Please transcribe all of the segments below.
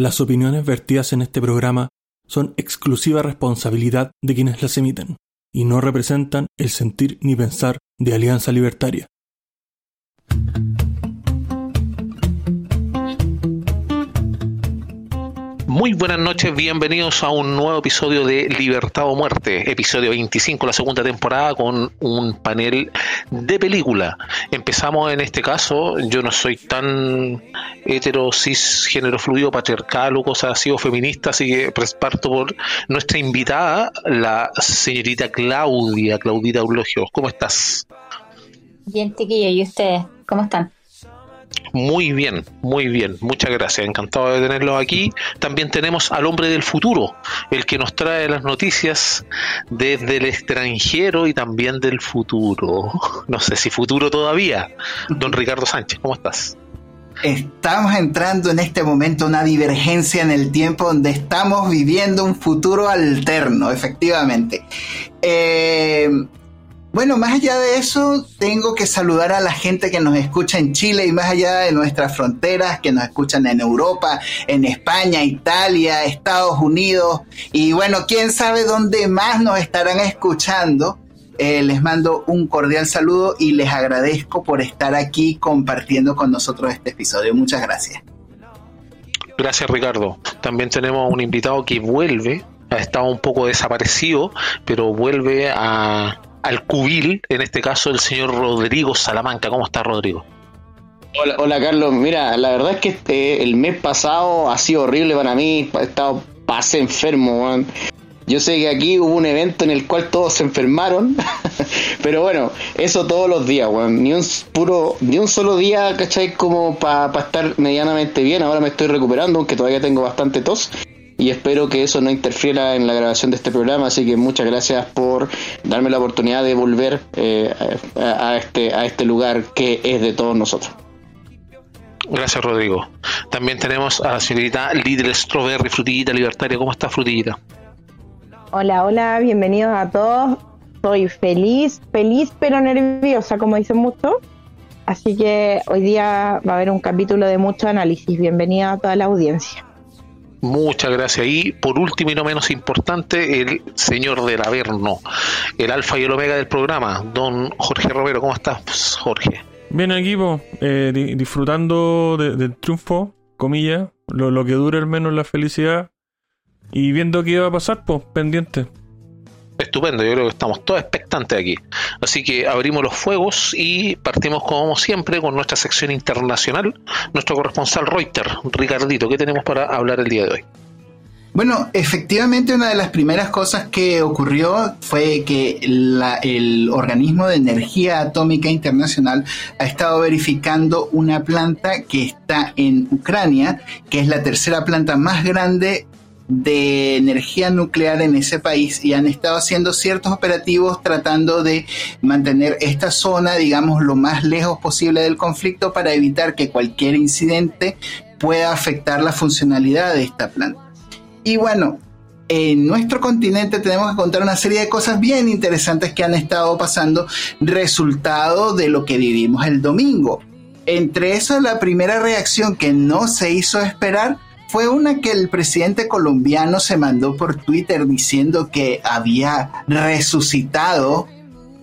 Las opiniones vertidas en este programa son exclusiva responsabilidad de quienes las emiten y no representan el sentir ni pensar de Alianza Libertaria. Muy buenas noches, bienvenidos a un nuevo episodio de Libertad o Muerte, episodio 25, la segunda temporada, con un panel de película. Empezamos en este caso, yo no soy tan hetero, cis, género fluido, patriarcal o cosas así, o feminista, así que parto por nuestra invitada, la señorita Claudia, Claudita Eulogio. ¿Cómo estás? Bien, chiquillo, ¿y ustedes? ¿Cómo están? Muy bien, muy bien, muchas gracias, encantado de tenerlos aquí. También tenemos al hombre del futuro, el que nos trae las noticias desde el extranjero y también del futuro. No sé si futuro todavía. Don Ricardo Sánchez, ¿cómo estás? Estamos entrando en este momento una divergencia en el tiempo donde estamos viviendo un futuro alterno, efectivamente. Eh, bueno, más allá de eso, tengo que saludar a la gente que nos escucha en Chile y más allá de nuestras fronteras, que nos escuchan en Europa, en España, Italia, Estados Unidos y bueno, quién sabe dónde más nos estarán escuchando. Eh, les mando un cordial saludo y les agradezco por estar aquí compartiendo con nosotros este episodio. Muchas gracias. Gracias Ricardo. También tenemos un invitado que vuelve, ha estado un poco desaparecido, pero vuelve a, al cubil, en este caso el señor Rodrigo Salamanca. ¿Cómo está Rodrigo? Hola, hola Carlos, mira, la verdad es que este, el mes pasado ha sido horrible para mí, he estado pasé enfermo, Yo sé que aquí hubo un evento en el cual todos se enfermaron, pero bueno, eso todos los días, weón. Ni un puro, ni un solo día, ¿cachai? Como para estar medianamente bien. Ahora me estoy recuperando, aunque todavía tengo bastante tos y espero que eso no interfiera en la grabación de este programa, así que muchas gracias por darme la oportunidad de volver eh, a, este, a este lugar que es de todos nosotros. Gracias, Rodrigo. También tenemos a la señorita Lidl Strawberry, Frutillita Libertaria. ¿Cómo está, Frutillita? Hola, hola, bienvenidos a todos. Soy feliz, feliz pero nerviosa, como dicen muchos. Así que hoy día va a haber un capítulo de mucho análisis. Bienvenida a toda la audiencia. Muchas gracias. Y por último y no menos importante, el señor del Averno, el alfa y el omega del programa, don Jorge Romero. ¿Cómo estás, Jorge? Bien, equipo, eh, disfrutando del triunfo, comillas, lo, que dure al menos la felicidad y viendo qué iba a pasar, pues pendiente estupendo. Yo creo que estamos todos expectantes aquí. Así que abrimos los fuegos y partimos como siempre con nuestra sección internacional. Nuestro corresponsal Reuters, Ricardito, ¿qué tenemos para hablar el día de hoy? Bueno, efectivamente una de las primeras cosas que ocurrió fue que el organismo de energía atómica internacional ha estado verificando una planta que está en Ucrania, que es la tercera planta más grande de energía nuclear en ese país y han estado haciendo ciertos operativos tratando de mantener esta zona, digamos, lo más lejos posible del conflicto para evitar que cualquier incidente pueda afectar la funcionalidad de esta planta. Y bueno, en nuestro continente tenemos que contar una serie de cosas bien interesantes que han estado pasando, resultado de lo que vivimos el domingo. Entre eso, la primera reacción que no se hizo esperar fue una que el presidente colombiano se mandó por Twitter diciendo que había resucitado,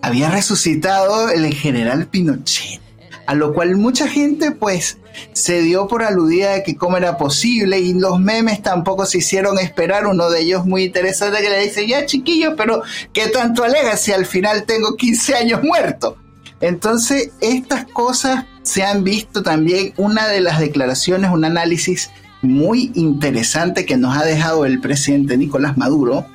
había resucitado el general Pinochet. A lo cual mucha gente pues se dio por aludida de que cómo era posible y los memes tampoco se hicieron esperar. Uno de ellos muy interesante que le dice, ya chiquillo, pero ¿qué tanto alega si al final tengo 15 años muerto? Entonces estas cosas se han visto también, una de las declaraciones, un análisis muy interesante que nos ha dejado el presidente Nicolás Maduro,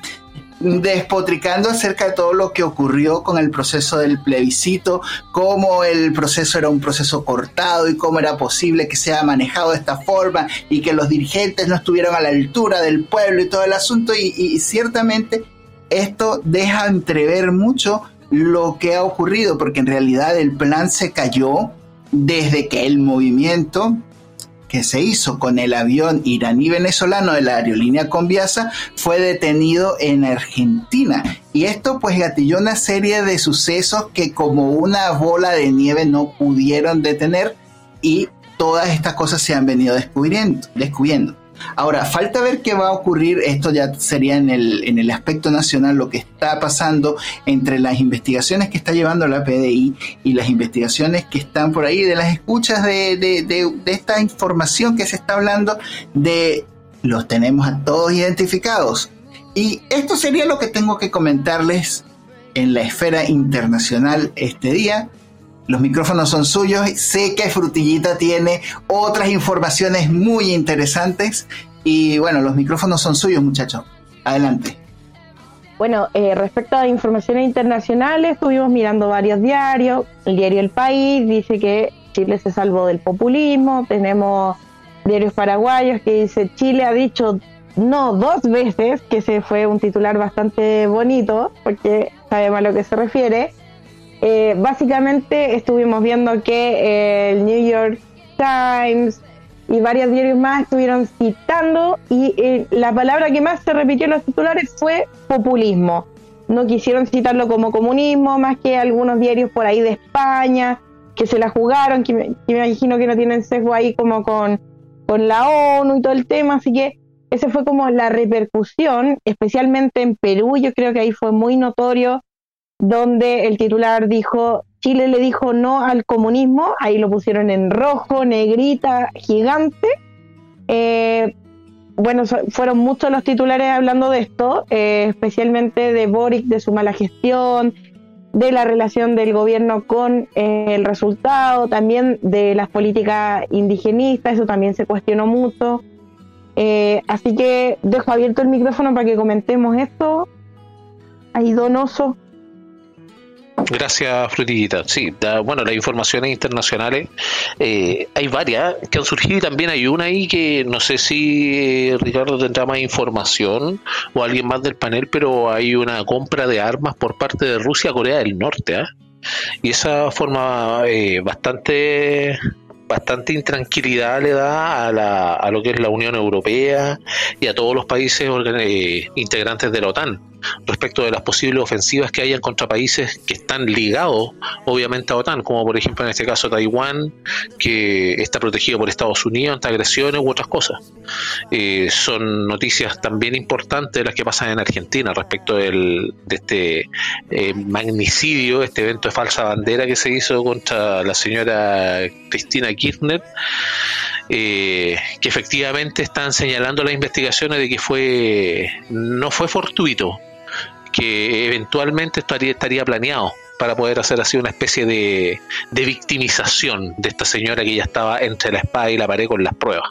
despotricando acerca de todo lo que ocurrió con el proceso del plebiscito, cómo el proceso era un proceso cortado y cómo era posible que se haya manejado de esta forma y que los dirigentes no estuvieron a la altura del pueblo y todo el asunto. Y, y ciertamente esto deja entrever mucho lo que ha ocurrido porque en realidad el plan se cayó desde que el movimiento que se hizo con el avión iraní-venezolano de la aerolínea Conviasa fue detenido en Argentina. Y esto pues gatilló una serie de sucesos que como una bola de nieve no pudieron detener y todas estas cosas se han venido descubriendo. descubriendo. Ahora, falta ver qué va a ocurrir, esto ya sería en el, en el aspecto nacional, lo que está pasando entre las investigaciones que está llevando la PDI y las investigaciones que están por ahí, de las escuchas de, de, de, de esta información que se está hablando, de los tenemos a todos identificados. Y esto sería lo que tengo que comentarles en la esfera internacional este día. Los micrófonos son suyos. Sé que Frutillita tiene otras informaciones muy interesantes. Y bueno, los micrófonos son suyos, muchachos. Adelante. Bueno, eh, respecto a informaciones internacionales, estuvimos mirando varios diarios. El diario El País dice que Chile se salvó del populismo. Tenemos diarios paraguayos que dice Chile ha dicho no dos veces, que se fue un titular bastante bonito, porque sabemos a lo que se refiere. Eh, básicamente estuvimos viendo que eh, el New York Times y varios diarios más estuvieron citando y eh, la palabra que más se repitió en los titulares fue populismo. No quisieron citarlo como comunismo, más que algunos diarios por ahí de España que se la jugaron, que me, que me imagino que no tienen sesgo ahí como con, con la ONU y todo el tema, así que esa fue como la repercusión, especialmente en Perú, yo creo que ahí fue muy notorio, donde el titular dijo, Chile le dijo no al comunismo, ahí lo pusieron en rojo, negrita, gigante. Eh, bueno, fueron muchos los titulares hablando de esto, eh, especialmente de Boric, de su mala gestión, de la relación del gobierno con eh, el resultado, también de las políticas indigenistas, eso también se cuestionó mucho. Así que dejo abierto el micrófono para que comentemos esto. Ahí donoso. Gracias, Frutillita. Sí, da, bueno, las informaciones internacionales, eh, hay varias que han surgido y también hay una ahí que no sé si eh, Ricardo tendrá más información o alguien más del panel, pero hay una compra de armas por parte de Rusia a Corea del Norte. ¿eh? Y esa forma eh, bastante bastante intranquilidad le da a, la, a, lo que es la Unión Europea y a todos los países integrantes de la OTAN respecto de las posibles ofensivas que hayan contra países que están ligados obviamente a OTAN, como por ejemplo en este caso Taiwán, que está protegido por Estados Unidos ante agresiones u otras cosas. Eh, son noticias también importantes las que pasan en Argentina respecto del, de este eh, magnicidio, este evento de falsa bandera que se hizo contra la señora Cristina Kirchner. Eh, que efectivamente están señalando las investigaciones de que fue no fue fortuito, que eventualmente estaría, estaría planeado para poder hacer así una especie de, de, victimización de esta señora que ya estaba entre la espada y la pared con las pruebas.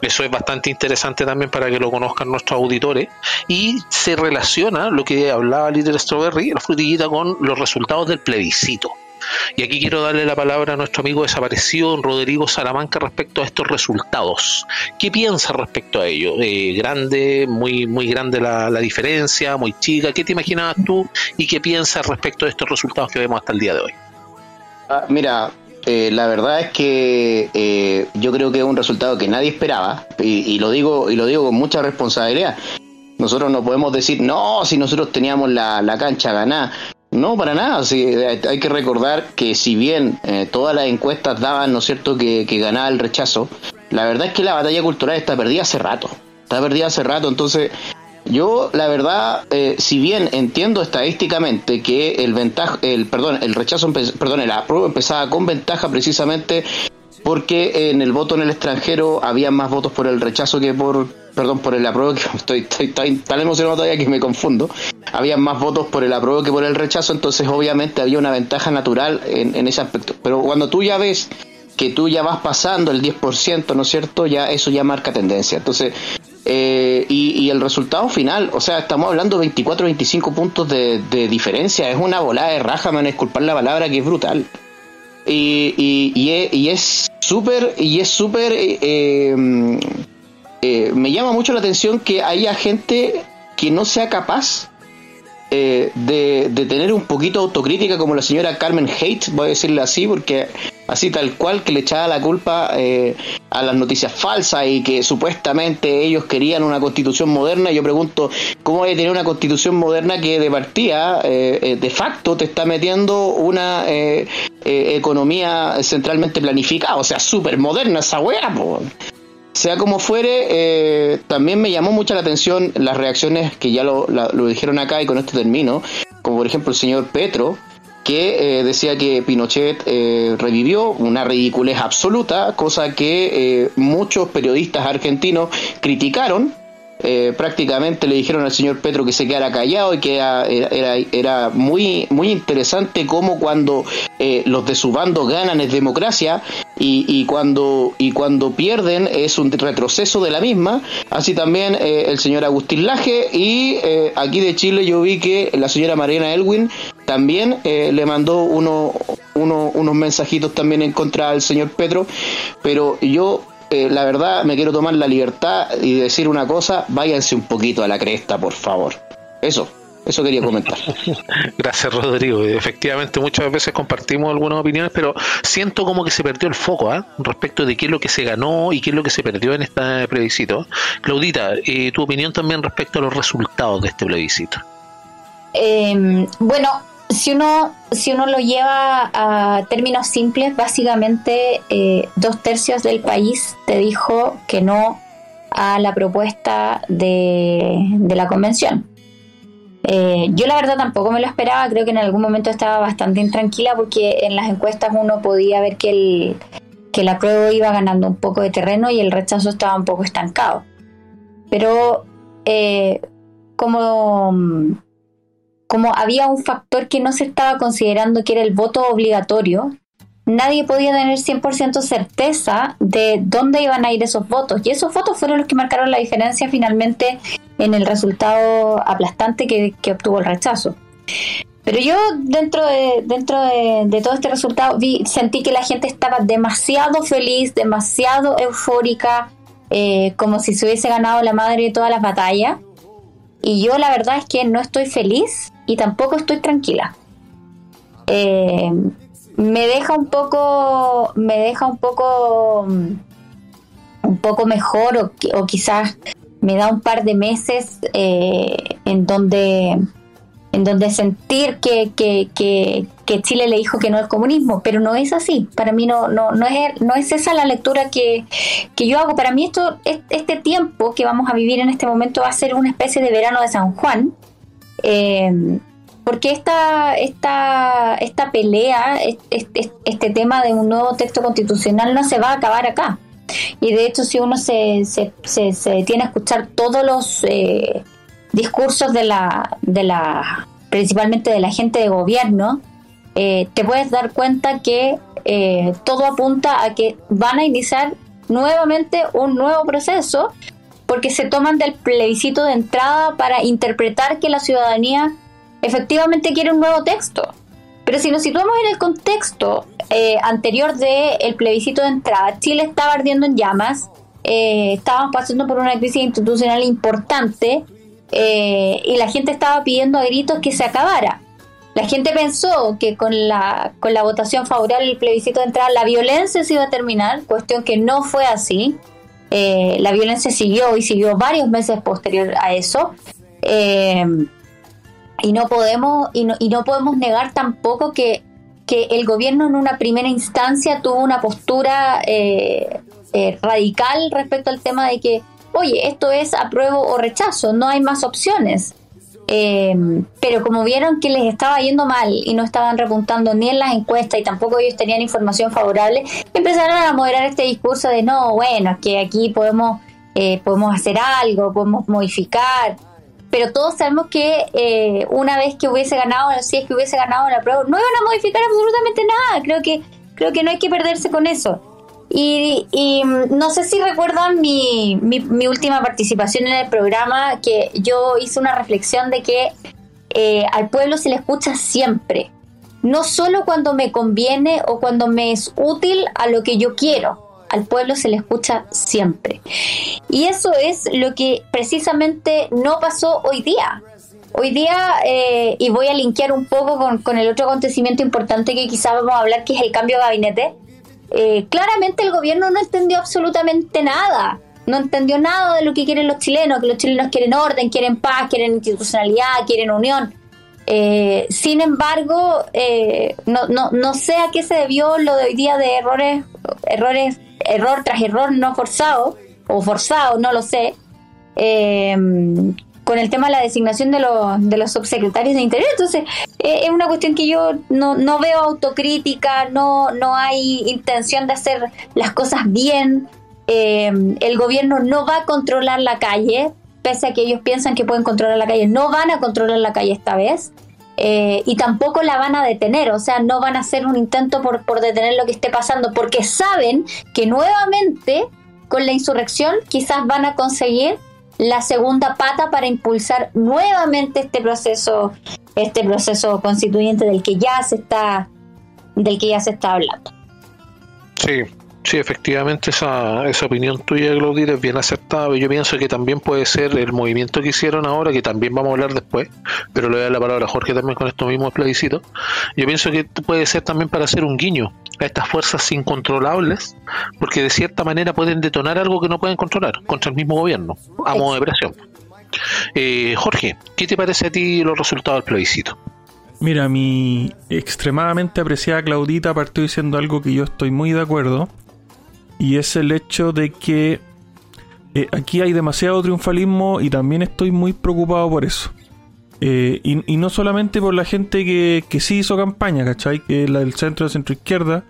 Eso es bastante interesante también para que lo conozcan nuestros auditores. Y se relaciona lo que hablaba Little Strawberry, la frutillita, con los resultados del plebiscito. Y aquí quiero darle la palabra a nuestro amigo desaparecido, Rodrigo Salamanca, respecto a estos resultados. ¿Qué piensa respecto a ello? Eh, ¿Grande, muy, muy grande la, diferencia, muy chica? ¿Qué te imaginabas tú y qué piensas respecto a estos resultados que vemos hasta el día de hoy? Ah, mira, eh, la verdad es que eh, yo creo que es un resultado que nadie esperaba y, y, lo digo y lo digo con mucha responsabilidad. Nosotros no podemos decir, no, si nosotros teníamos la, la cancha ganada. No, para nada. Hay que recordar que si bien eh, todas las encuestas daban, ¿no es cierto?, que, que, ganaba el rechazo, la verdad es que la batalla cultural está perdida hace rato. Está perdida hace rato. Entonces, yo, la verdad, eh, si bien entiendo estadísticamente que el ventaja, el perdón, el rechazo, perdón, el apruebo empezaba con ventaja precisamente porque en el voto en el extranjero había más votos por el rechazo que por, perdón, por el apruebo, que estoy, estoy, estoy tan emocionado todavía que me confundo. Había más votos por el apruebo que por el rechazo, entonces obviamente había una ventaja natural en, en ese aspecto. Pero cuando tú ya ves que tú ya vas pasando el 10%, ¿no es cierto? Ya eso ya marca tendencia. Entonces, eh, y, y, el resultado final, o sea, estamos hablando 24, 25 puntos de, diferencia, es una volada de raja, me van a disculpar la palabra, que es brutal. Y, y, y, es, y es súper, y es súper, eh, eh, me llama mucho la atención que haya gente que no sea capaz eh, de, de, tener un poquito autocrítica como la señora Carmen Haidt, voy a decirle así, porque así tal cual que le echaba la culpa eh, a las noticias falsas y que supuestamente ellos querían una constitución moderna. Yo pregunto, ¿cómo hay tener una constitución moderna que de partida, eh, de facto, te está metiendo una economía centralmente planificada? O sea, súper moderna esa weá, po. Sea como fuere, eh, también me llamó mucha la atención las reacciones que ya lo, dijeron acá y con esto termino, como por ejemplo el señor Petro, que eh, decía que Pinochet eh, revivió una ridiculez absoluta, cosa que eh, muchos periodistas argentinos criticaron eh, prácticamente le dijeron al señor Petro que se quedara callado y que era, muy, muy interesante cómo cuando eh, los de su bando ganan es democracia y, y, cuando, y cuando pierden es un retroceso de la misma. Así también eh, el señor Agustín Laje y eh, aquí de Chile yo vi que la señora Mariana Elwin también eh, le mandó uno, uno, unos mensajitos también en contra al señor Petro, pero yo eh, la verdad me quiero tomar la libertad y decir una cosa, váyanse un poquito a la cresta, por favor. Eso, eso quería comentar. Gracias, Rodrigo. Efectivamente, muchas veces compartimos algunas opiniones, pero siento como que se perdió el foco ¿eh? respecto de qué es lo que se ganó y qué es lo que se perdió en este plebiscito. Claudita, eh, tu opinión también respecto a los resultados de este plebiscito. Eh, bueno, si uno, si uno lo lleva a términos simples, básicamente eh, dos tercios del país te dijo que no a la propuesta de, de la convención. Eh, yo la verdad tampoco me lo esperaba, creo que en algún momento estaba bastante intranquila porque en las encuestas uno podía ver que el, que la prueba iba ganando un poco de terreno y el rechazo estaba un poco estancado. Pero eh, como como había un factor que no se estaba considerando que era el voto obligatorio, nadie podía tener 100% certeza de dónde iban a ir esos votos. Y esos votos fueron los que marcaron la diferencia finalmente en el resultado aplastante que, obtuvo el rechazo. Pero yo dentro de, dentro de, de todo este resultado vi, sentí que la gente estaba demasiado feliz, demasiado eufórica, eh, como si se hubiese ganado la madre de todas las batallas. Y yo la verdad es que no estoy feliz y tampoco estoy tranquila. Eh, me deja un poco, me deja un poco, un poco mejor o, o quizás me da un par de meses eh, en donde en donde sentir que, que, que, que, Chile le dijo que no al comunismo, pero no es así. Para mí no, no, no, es, no es esa la lectura que, que yo hago. Para mí esto, este tiempo que vamos a vivir en este momento va a ser una especie de verano de San Juan. Eh, porque esta, esta, esta pelea, este, tema de un nuevo texto constitucional no se va a acabar acá. Y de hecho, si uno se, se, se, se detiene a escuchar todos los eh, discursos de la, de la, principalmente de la gente de gobierno, eh, te puedes dar cuenta que eh, todo apunta a que van a iniciar nuevamente un nuevo proceso porque se toman del plebiscito de entrada para interpretar que la ciudadanía efectivamente quiere un nuevo texto. Pero si nos situamos en el contexto eh, anterior del el plebiscito de entrada, Chile estaba ardiendo en llamas, eh, estábamos pasando por una crisis institucional importante eh, y la gente estaba pidiendo a gritos que se acabara. La gente pensó que con la, con la votación favorable al plebiscito de entrada la violencia se iba a terminar, cuestión que no fue así. Eh, la violencia siguió y siguió varios meses posterior a eso. Eh, y no podemos y no, y no podemos negar tampoco que, que el gobierno en una primera instancia tuvo una postura eh, eh, radical respecto al tema de que oye esto es apruebo o rechazo no hay más opciones eh, pero como vieron que les estaba yendo mal y no estaban repuntando ni en las encuestas y tampoco ellos tenían información favorable empezaron a moderar este discurso de no bueno es que aquí podemos eh, podemos hacer algo podemos modificar pero todos sabemos que eh, una vez que hubiese ganado, si es que hubiese ganado la prueba, no iban a modificar absolutamente nada. Creo que, creo que no hay que perderse con eso. Y, y no sé si recuerdan mi, mi, mi, última participación en el programa, que yo hice una reflexión de que eh, al pueblo se le escucha siempre, no solo cuando me conviene o cuando me es útil a lo que yo quiero, al pueblo se le escucha siempre. Y eso es lo que precisamente no pasó hoy día. Hoy día, eh, y voy a linkear un poco con, con, el otro acontecimiento importante que quizá vamos a hablar, que es el cambio de gabinete, eh, claramente el gobierno no entendió absolutamente nada. No entendió nada de lo que quieren los chilenos, que los chilenos quieren orden, quieren paz, quieren institucionalidad, quieren unión. Eh, sin embargo, eh, no, no, no sé a qué se debió lo de hoy día de errores, errores error tras error no forzado, o forzado, no lo sé, eh, con el tema de la designación de, los, de los subsecretarios de Interior. Entonces, eh, es una cuestión que yo no, veo autocrítica, no, no hay intención de hacer las cosas bien. Eh, el gobierno no va a controlar la calle, pese a que ellos piensan que pueden controlar la calle, no van a controlar la calle esta vez. Eh, y tampoco la van a detener, o sea, no van a hacer un intento por, por detener lo que esté pasando, porque saben que nuevamente con la insurrección quizás van a conseguir la segunda pata para impulsar nuevamente este proceso, este proceso constituyente del que ya se está, del que ya se está hablando. Sí, Sí, efectivamente esa, esa opinión tuya, Claudita, es bien acertada. Yo pienso que también puede ser el movimiento que hicieron ahora, que también vamos a hablar después, pero le voy a dar la palabra a Jorge también con estos mismos plebiscitos. Yo pienso que puede ser también para hacer un guiño a estas fuerzas incontrolables, porque de cierta manera pueden detonar algo que no pueden controlar contra el mismo gobierno, a modo de presión. Eh, Jorge, ¿qué te parece a ti los resultados del plebiscito? Mira, mi extremadamente apreciada Claudita partió diciendo algo que yo estoy muy de acuerdo, y es el hecho de que eh, aquí hay demasiado triunfalismo y también estoy muy preocupado por eso. Eh, y, no solamente por la gente que, que sí hizo campaña, ¿cachai? Que es la del centro de centro izquierda,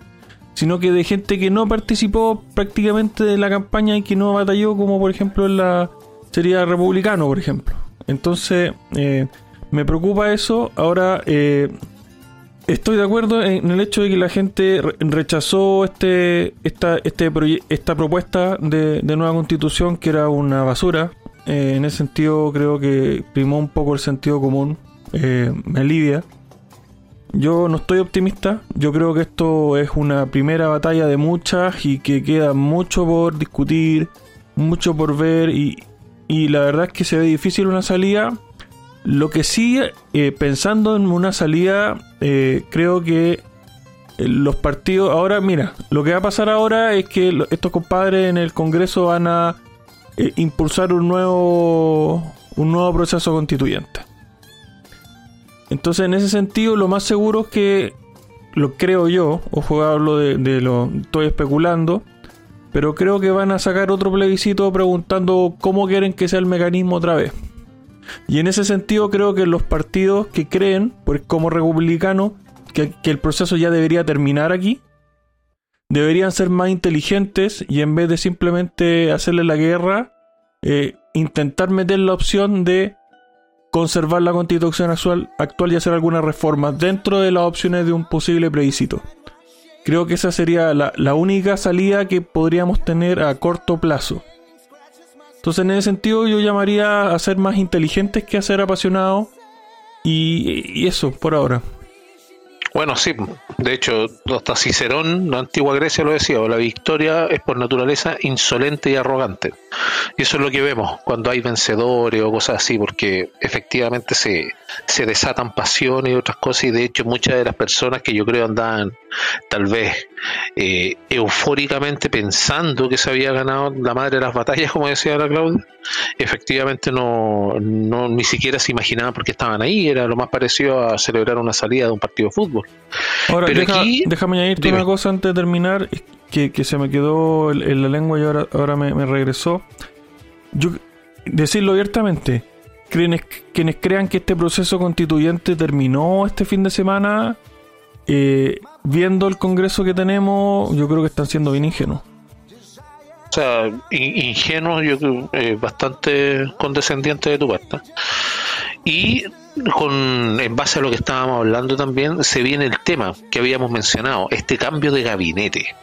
sino que de gente que no participó prácticamente de la campaña y que no batalló, como por ejemplo en la sería republicano, por ejemplo. Entonces, eh, me preocupa eso. Ahora, eh, Estoy de acuerdo en el hecho de que la gente rechazó este, esta, este esta propuesta de, nueva constitución que era una basura. Eh, en ese sentido creo que primó un poco el sentido común. Eh, me alivia. Yo no estoy optimista. Yo creo que esto es una primera batalla de muchas y que queda mucho por discutir, mucho por ver y, y la verdad es que se ve difícil una salida lo que sí, eh, pensando en una salida, eh, creo que eh, los partidos. Ahora, mira, lo que va a pasar ahora es que estos compadres en el Congreso van a impulsar un nuevo, un nuevo proceso constituyente. Entonces, en ese sentido, lo más seguro es que, lo creo yo, ojo, hablo de, de lo. Estoy especulando, pero creo que van a sacar otro plebiscito preguntando cómo quieren que sea el mecanismo otra vez. Y en ese sentido creo que los partidos que creen, pues como republicano, que, el proceso ya debería terminar aquí, deberían ser más inteligentes y en vez de simplemente hacerle la guerra, eh, intentar meter la opción de conservar la constitución actual, y hacer algunas reformas dentro de las opciones de un posible plebiscito. Creo que esa sería la única salida que podríamos tener a corto plazo. Entonces, en ese sentido, yo llamaría a ser más inteligentes que a ser apasionados. Y, eso, por ahora. Bueno, sí, de hecho, hasta Cicerón, la antigua Grecia lo decía, la victoria es por naturaleza insolente y arrogante. Y eso es lo que vemos cuando hay vencedores o cosas así, porque efectivamente se, se desatan pasiones y otras cosas, y de hecho muchas de las personas que yo creo andaban tal vez eh, eufóricamente pensando que se había ganado la madre de las batallas, como decía la Claudia, efectivamente no, no ni siquiera se imaginaban por qué estaban ahí, era lo más parecido a celebrar una salida de un partido de fútbol. Ahora, Pero aquí, déjame añadirte una cosa antes de terminar, que, que se me quedó en la lengua y ahora, ahora me, me regresó. Yo, decirlo abiertamente, quienes, quienes crean que este proceso constituyente terminó este fin de semana, eh, viendo el Congreso que tenemos, yo creo que están siendo bien ingenuos. O sea, ingenuos, yo creo, eh, bastante condescendiente de tu parte. Y con, en base a lo que estábamos hablando también, se viene el tema que habíamos mencionado, este cambio de gabinete.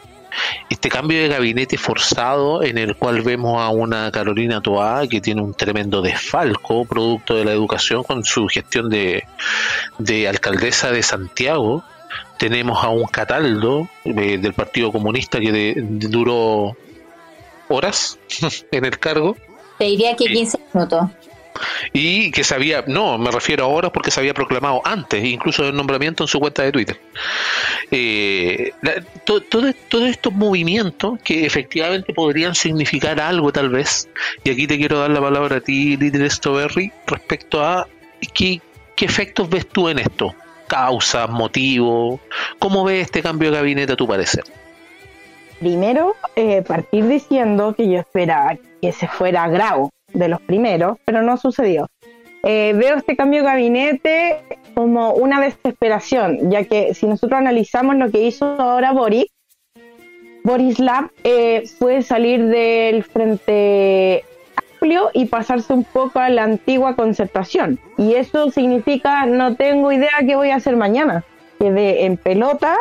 Este cambio de gabinete forzado en el cual vemos a una Carolina Toá que tiene un tremendo desfalco producto de la educación con su gestión de, de alcaldesa de Santiago, tenemos a un Cataldo eh, del Partido Comunista que duró horas en el cargo. Te diría que 15 minutos. Y que se había, no, me refiero a horas porque se había proclamado antes, incluso del nombramiento en su cuenta de Twitter. Eh, Todos estos movimientos que efectivamente podrían significar algo tal vez, y aquí te quiero dar la palabra a ti, Líder Stoberry, respecto a qué, qué efectos ves tú en esto causas, motivos. ¿Cómo ves este cambio de gabinete a tu parecer? primero, eh, partir diciendo que yo esperaba que se fuera Grau de los primeros, pero no sucedió. Eh, veo este cambio de gabinete como una desesperación, ya que si nosotros analizamos lo que hizo ahora Boris, Boris Lab eh, fue salir del frente y pasarse un poco a la antigua concertación. Y eso significa no tengo idea qué voy a hacer mañana. Quedé en pelota.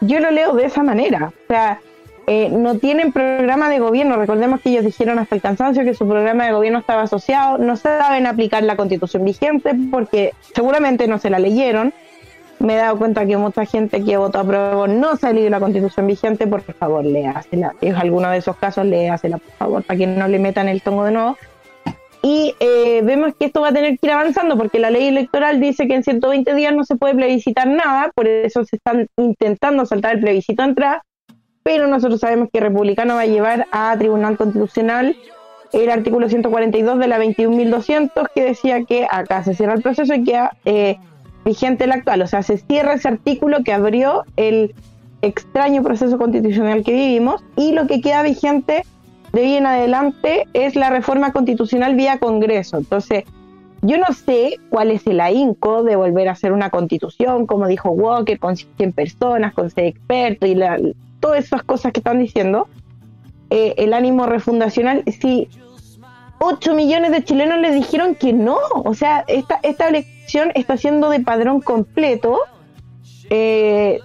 Yo lo leo de esa manera. O sea, eh, no tienen programa de gobierno. Recordemos que ellos dijeron hasta el cansancio que su programa de gobierno estaba asociado. No saben aplicar la constitución vigente porque seguramente no se la leyeron me he dado cuenta que mucha gente que votó a prueba no ha leído la constitución vigente, por favor, léasela. Es alguno de esos casos, léasela, por favor, para que no le metan el tongo de nuevo. Y eh, vemos que esto va a tener que ir avanzando porque la ley electoral dice que en 120 días no se puede plebiscitar nada, por eso se están intentando saltar el plebiscito entrada, pero nosotros sabemos que Republicano va a llevar a Tribunal Constitucional el artículo 142 de la 21.200 que decía que acá se cierra el proceso y que eh, vigente el actual. O sea, se cierra ese artículo que abrió el extraño proceso constitucional que vivimos y lo que queda vigente de hoy en adelante es la reforma constitucional vía Congreso. Entonces, yo no sé cuál es el ahínco de volver a hacer una constitución, como dijo Walker, con 100 personas, con 6 expertos y todas esas cosas que están diciendo. Eh, el ánimo refundacional, si 8 millones de chilenos le dijeron que no, o sea, esta, esta está siendo de padrón completo. Eh,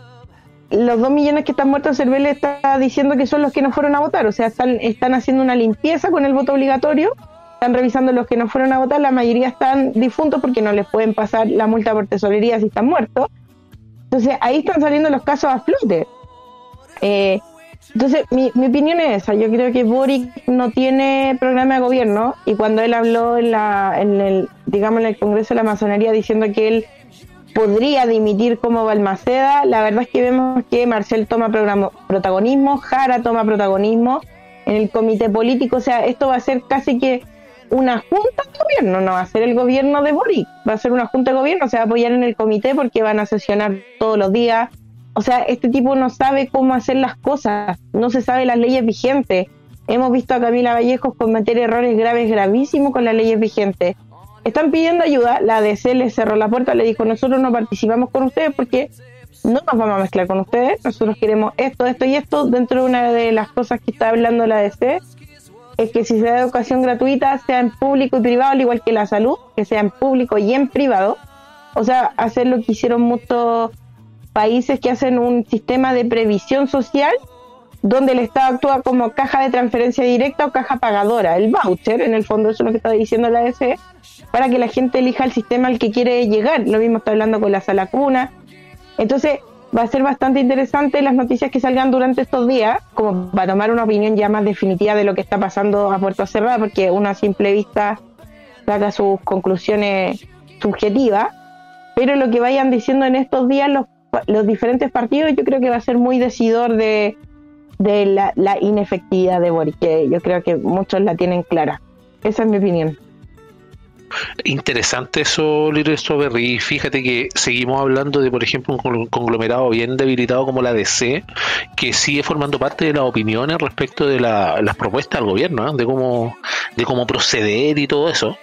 los dos millones que están muertos, Cervel está diciendo que son los que no fueron a votar, o sea, están, están haciendo una limpieza con el voto obligatorio, están revisando los que no fueron a votar, la mayoría están difuntos porque no les pueden pasar la multa por tesorería si están muertos. Entonces ahí están saliendo los casos a flote. Eh, entonces, mi, mi, opinión es esa. Yo creo que Boric no tiene programa de gobierno y cuando él habló en, la, en el, digamos, en el Congreso de la Masonería diciendo que él podría dimitir como Balmaceda, la verdad es que vemos que Marcel toma protagonismo, Jara toma protagonismo en el comité político. O sea, esto va a ser casi que una junta de gobierno, no va a ser el gobierno de Boric, va a ser una junta de gobierno, se va a apoyar en el comité porque van a sesionar todos los días o sea, este tipo no sabe cómo hacer las cosas, no se sabe las leyes vigentes. Hemos visto a Camila Vallejos cometer errores graves, gravísimos con las leyes vigentes. Están pidiendo ayuda, la ADC les cerró la puerta, le dijo, nosotros no participamos con ustedes porque no nos vamos a mezclar con ustedes, nosotros queremos esto, esto y esto. Dentro de una de las cosas que está hablando la ADC es que si se da educación gratuita, sea en público y privado, al igual que la salud, que sea en público y en privado. O sea, hacer lo que hicieron muchos países que hacen un sistema de previsión social donde el Estado actúa como caja de transferencia directa o caja pagadora. El voucher, en el fondo, eso es lo que está diciendo la ADC, para que la gente elija el sistema al que quiere llegar. Lo mismo está hablando con la sala cuna. Entonces, va a ser bastante interesante las noticias que salgan durante estos días, como para tomar una opinión ya más definitiva de lo que está pasando a puerta cerrada, porque una simple vista saca sus conclusiones subjetivas. Pero lo que vayan diciendo en estos días los los diferentes partidos, yo creo que va a ser muy decidor de, de la, la, inefectividad de Boric, que yo creo que muchos la tienen clara. Esa es mi opinión. Interesante eso, Little Strawberry. Fíjate que seguimos hablando de, por ejemplo, un conglomerado bien debilitado como la DC, que sigue formando parte de las opiniones respecto de la, las propuestas del gobierno, ¿eh? de cómo de cómo proceder y todo eso.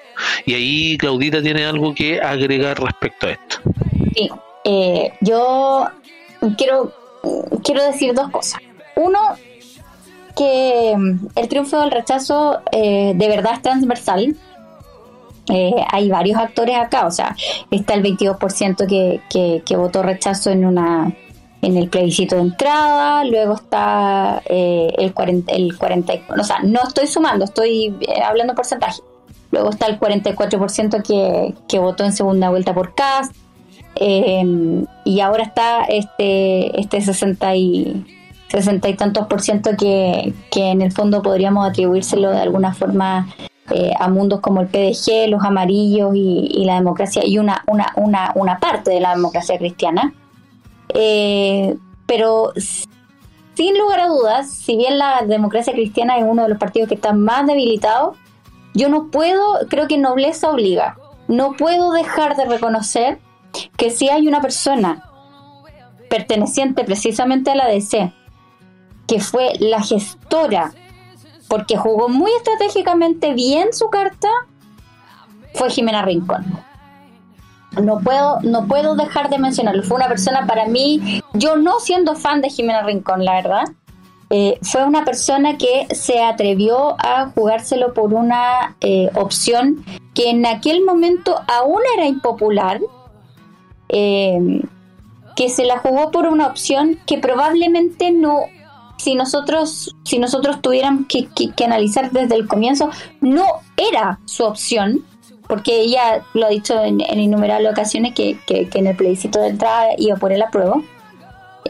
Y ahí Claudita tiene algo que agregar respecto a esto. Sí, eh, yo quiero, quiero decir dos cosas. Uno, que mm, el triunfo del rechazo eh, de verdad es transversal. Eh, hay varios actores acá, o sea, está el 22% que, que, que, votó rechazo en una en el plebiscito de entrada, luego está el 40, el 40, o sea, no estoy sumando, estoy hablando porcentaje. Luego está el 44% que, que votó en segunda vuelta por Cast, Em, y ahora está este, este 60 y, 60 y tantos por ciento que, en el fondo podríamos atribuírselo de alguna forma eh, a mundos como el PDG, los amarillos y, la democracia, y una, una, una, una, parte de la democracia cristiana. Eh, pero sin lugar a dudas, si bien la democracia cristiana es uno de los partidos que está más debilitado, yo no puedo, creo que nobleza obliga, no puedo dejar de reconocer que si hay una persona perteneciente precisamente a la DC que fue la gestora, porque jugó muy estratégicamente bien su carta, fue Jimena Rincón. No puedo, no puedo dejar de mencionarlo. Fue una persona para mí, yo no siendo fan de Jimena Rincón, la verdad, eh, fue una persona que se atrevió a jugárselo por una eh, opción que en aquel momento aún era impopular, eh, que se la jugó por una opción que probablemente no, si nosotros, si nosotros tuviéramos que, analizar desde el comienzo, no era su opción, porque ella lo ha dicho en, innumerables ocasiones que, en el plebiscito de entrada iba por el apruebo.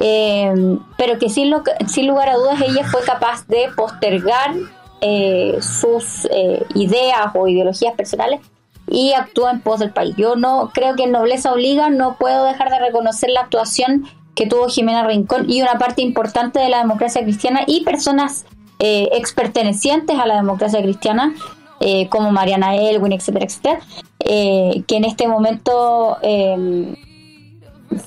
Eh, pero que sin, sin lugar a dudas ella fue capaz de postergar eh, sus eh, ideas o ideologías personales y actúa en pos del país. Yo no creo que en Nobleza Obliga no puedo dejar de reconocer la actuación que tuvo Jimena Rincón y una parte importante de la democracia cristiana y personas eh, expertenecientes a la democracia cristiana eh, como Mariana Elwin, etcétera, etcétera, eh, que en este momento em,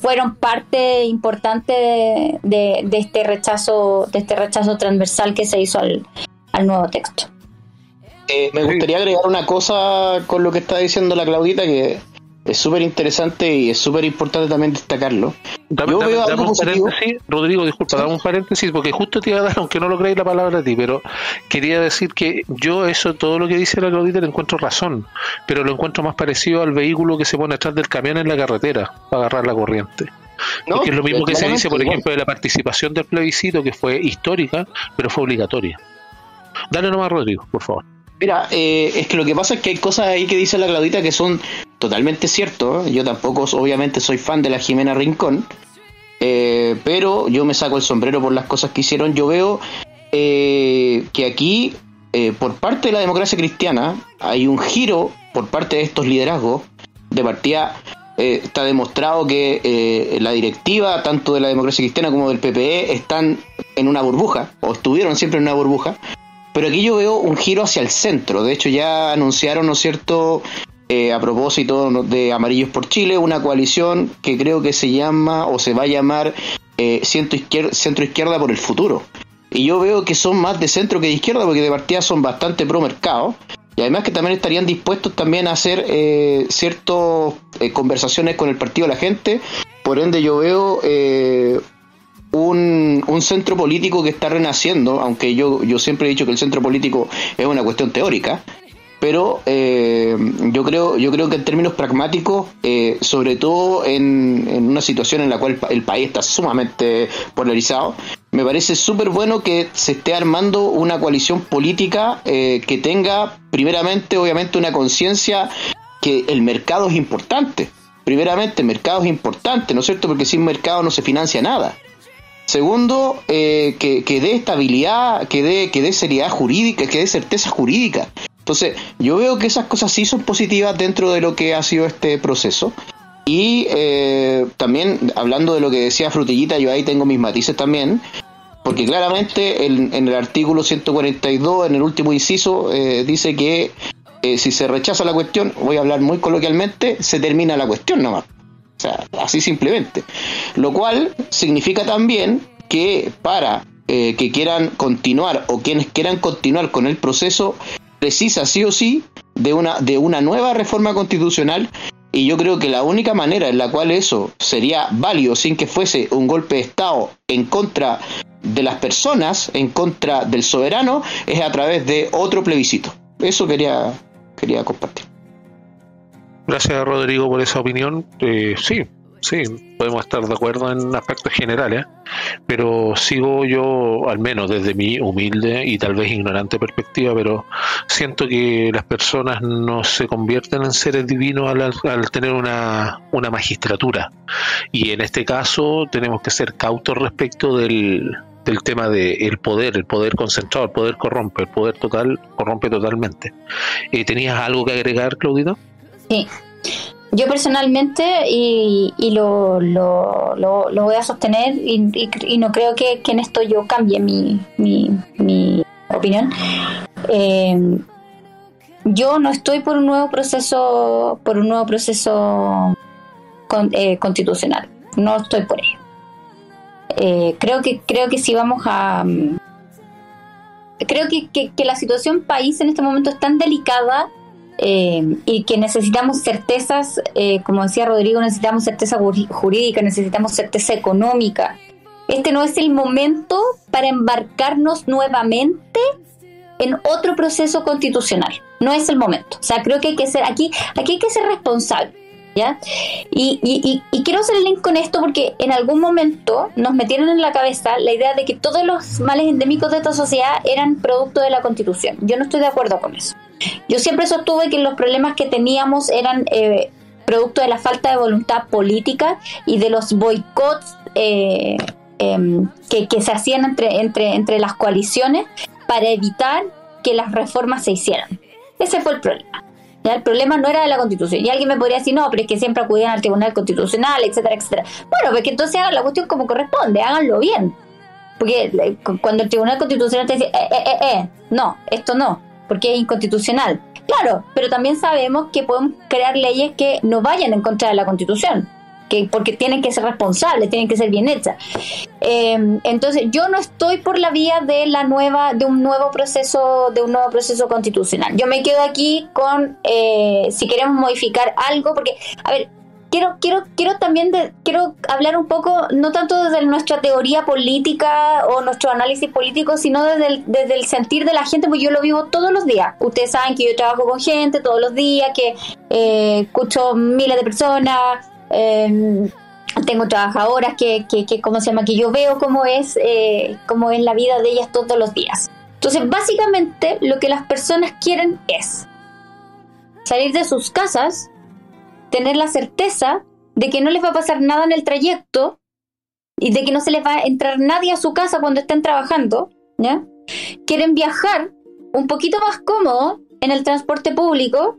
fueron parte importante de, este rechazo, de este rechazo transversal que se hizo al nuevo texto. Eh, me gustaría agregar una cosa con lo que está diciendo la Claudita que es súper interesante y es súper importante también destacarlo. Yo veo algo un paréntesis, Rodrigo, disculpa, dame un paréntesis porque justo te iba a dar, aunque no lo creéis la palabra a ti, pero quería decir que yo eso, todo lo que dice la Claudita, le encuentro razón, pero lo encuentro más parecido al vehículo que se pone atrás del camión en la carretera para agarrar la corriente. No, es lo mismo que se dice, por ejemplo, de la participación del plebiscito, que fue histórica, pero fue obligatoria. Dale nomás, Rodrigo, por favor. Mira, eh, es que lo que pasa es que hay cosas ahí que dice la Claudita que son totalmente ciertos. Yo tampoco, obviamente, soy fan de la Jimena Rincón, eh, pero yo me saco el sombrero por las cosas que hicieron. Yo veo eh, que aquí, por parte de la democracia cristiana, hay un giro por parte de estos liderazgos. De partida, está demostrado que la directiva, tanto de la democracia cristiana como del PPE, están en una burbuja, o estuvieron siempre en una burbuja pero aquí yo veo un giro hacia el centro. De hecho, ya anunciaron, ¿no es cierto?, eh, a propósito de Amarillos por Chile, una coalición que creo que se llama o se va a llamar eh, centro, izquierda, centro Izquierda por el Futuro. Y yo veo que son más de centro que de izquierda porque de partida son bastante pro mercado. Y además que también estarían dispuestos también a hacer eh, ciertas eh, conversaciones con el partido de la gente. Por ende yo veo un, centro político que está renaciendo, aunque yo, yo siempre he dicho que el centro político es una cuestión teórica, pero eh, yo creo yo creo que en términos pragmáticos eh, sobre todo en, una situación en la cual el país está sumamente polarizado me parece súper bueno que se esté armando una coalición política eh, que tenga primeramente obviamente una conciencia que el mercado es importante. Primeramente el mercado es importante no es cierto porque sin mercado no se financia nada Segundo, eh, que, que dé estabilidad, que dé, que dé seriedad jurídica, que dé certeza jurídica. Entonces, yo veo que esas cosas sí son positivas dentro de lo que ha sido este proceso. Y eh, también, hablando de lo que decía Frutillita, yo ahí tengo mis matices también. Porque claramente en, el artículo 142, en el último inciso, eh, dice que si se rechaza la cuestión, voy a hablar muy coloquialmente, se termina la cuestión nomás. O sea, así simplemente. Lo cual significa también que para eh, que quieran continuar o quienes quieran continuar con el proceso, precisa sí o sí de una, de una nueva reforma constitucional y yo creo que la única manera en la cual eso sería válido sin que fuese un golpe de Estado en contra de las personas, en contra del soberano, es a través de otro plebiscito. Eso quería, quería compartir. Gracias Rodrigo por esa opinión. Eh, sí, sí, podemos estar de acuerdo en aspectos generales, pero sigo yo, al menos desde mi humilde y tal vez ignorante perspectiva, pero siento que las personas no se convierten en seres divinos al, tener una, una magistratura. Y en este caso tenemos que ser cautos respecto del, del tema del poder, el poder concentrado, el poder corrompe, el poder total corrompe totalmente. Eh, ¿Tenías algo que agregar, Claudita? Sí. Yo personalmente, y, y lo, lo, lo, voy a sostener, y, no creo que, en esto yo cambie mi, mi, opinión, eh, yo no estoy por un nuevo proceso, por un nuevo proceso eh, constitucional. No estoy por ello. Eh, creo que creo que si vamos a mm, creo que, que, la situación país en este momento es tan delicada eh, y que necesitamos certezas, eh, como decía Rodrigo, necesitamos certeza jurídica, necesitamos certeza económica. Este no es el momento para embarcarnos nuevamente en otro proceso constitucional. No es el momento. O sea, creo que hay que ser aquí, aquí hay que ser responsable. ¿Ya? Y, y, y, quiero hacer el link con esto porque en algún momento nos metieron en la cabeza la idea de que todos los males endémicos de esta sociedad eran producto de la constitución. Yo no estoy de acuerdo con eso. Yo siempre sostuve que los problemas que teníamos eran eh, producto de la falta de voluntad política y de los boicots eh, em, que, que, se hacían entre, entre, entre las coaliciones para evitar que las reformas se hicieran. Ese fue el problema. ¿Ya? El problema no era de la constitución. Y alguien me podría decir, no, pero es que siempre acudían al Tribunal Constitucional, etcétera, etcétera. Bueno, pues que entonces hagan la cuestión como corresponde, háganlo bien. Porque eh, cuando el Tribunal Constitucional te dice, eh, eh, eh, eh, no, esto no, porque es inconstitucional. Claro, pero también sabemos que podemos crear leyes que no vayan en contra de la Constitución que porque tienen que ser responsables, tienen que ser bien hechas. Em, entonces, yo no estoy por la vía de la nueva, de un nuevo proceso, de un nuevo proceso constitucional. Yo me quedo aquí con eh, si queremos modificar algo, porque, a ver, quiero, quiero, quiero también quiero hablar un poco, no tanto desde nuestra teoría política o nuestro análisis político, sino desde el, desde el sentir de la gente, porque yo lo vivo todos los días. Ustedes saben que yo trabajo con gente todos los días, que eh, escucho miles de personas eh, tengo trabajadoras que, que, que, ¿cómo se llama? Que yo veo cómo es, eh, cómo es la vida de ellas todos los días. Entonces, básicamente, lo que las personas quieren es salir de sus casas, tener la certeza de que no les va a pasar nada en el trayecto y de que no se les va a entrar nadie a su casa cuando estén trabajando, ¿ya? Quieren viajar un poquito más cómodo en el transporte público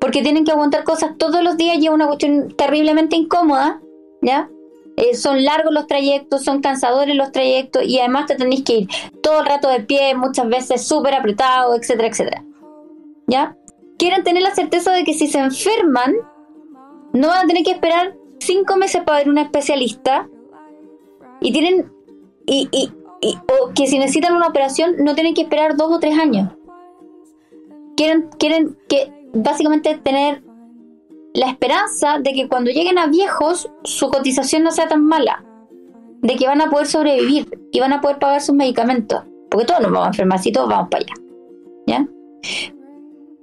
porque tienen que aguantar cosas todos los días y es una cuestión terriblemente incómoda, ¿ya? Eh, son largos los trayectos, son cansadores los trayectos y además te tenéis que ir todo el rato de pie, muchas veces súper apretado, etcétera, etcétera. ¿Ya? Quieren tener la certeza de que si se enferman, no van a tener que esperar cinco meses para ver un especialista y tienen y, y, y, o que si necesitan una operación no tienen que esperar dos o tres años. Quieren, quieren que básicamente tener la esperanza de que cuando lleguen a viejos su cotización no sea tan mala, de que van a poder sobrevivir y van a poder pagar sus medicamentos, porque todos nos vamos a enfermar si todos vamos para allá. ¿Ya?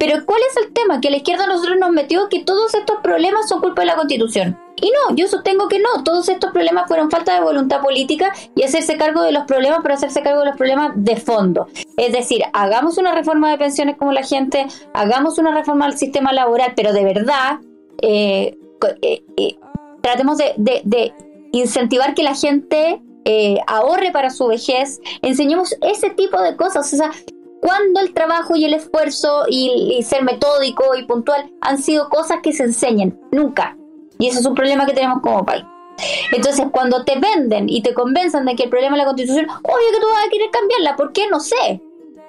Pero ¿cuál es el tema? Que la izquierda nosotros nos metió que todos estos problemas son culpa de la constitución. Y no, yo sostengo que no, todos estos problemas fueron falta de voluntad política y hacerse cargo de los problemas, pero hacerse cargo de los problemas de fondo. Es decir, hagamos una reforma de pensiones como la gente, hagamos una reforma del sistema laboral, pero de verdad, eh, eh, eh, tratemos de, incentivar que la gente ahorre para su vejez, enseñemos ese tipo de cosas. O sea, cuando el trabajo y el esfuerzo y, y, ser metódico y puntual han sido cosas que se enseñan, nunca. Y ese es un problema que tenemos como país. Entonces, cuando te venden y te convencen de que el problema es la constitución, obvio que tú vas a querer cambiarla. ¿Por qué? No sé.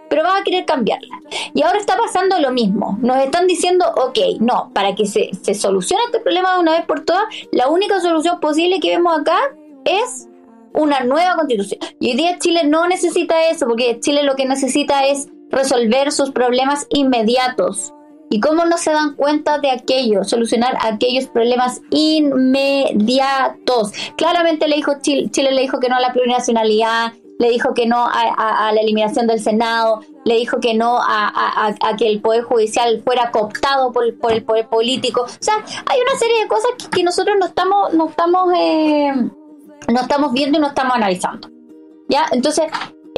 Pero vas a querer cambiarla. Y ahora está pasando lo mismo. Nos están diciendo, ok, no, para que se, se solucione este problema de una vez por todas, la única solución posible que vemos acá es una nueva constitución. Y hoy día Chile no necesita eso, porque Chile lo que necesita es resolver sus problemas inmediatos. ¿Y cómo no se dan cuenta de aquello? Solucionar aquellos problemas inmediatos. Claramente le dijo Chile, le dijo que no a la plurinacionalidad, le dijo que no a, la eliminación del Senado, le dijo que no a, que el Poder Judicial fuera cooptado por, por, el Poder Político. O sea, hay una serie de cosas que, nosotros no estamos, no estamos, eh, no estamos viendo y no estamos analizando. ¿Ya? Entonces,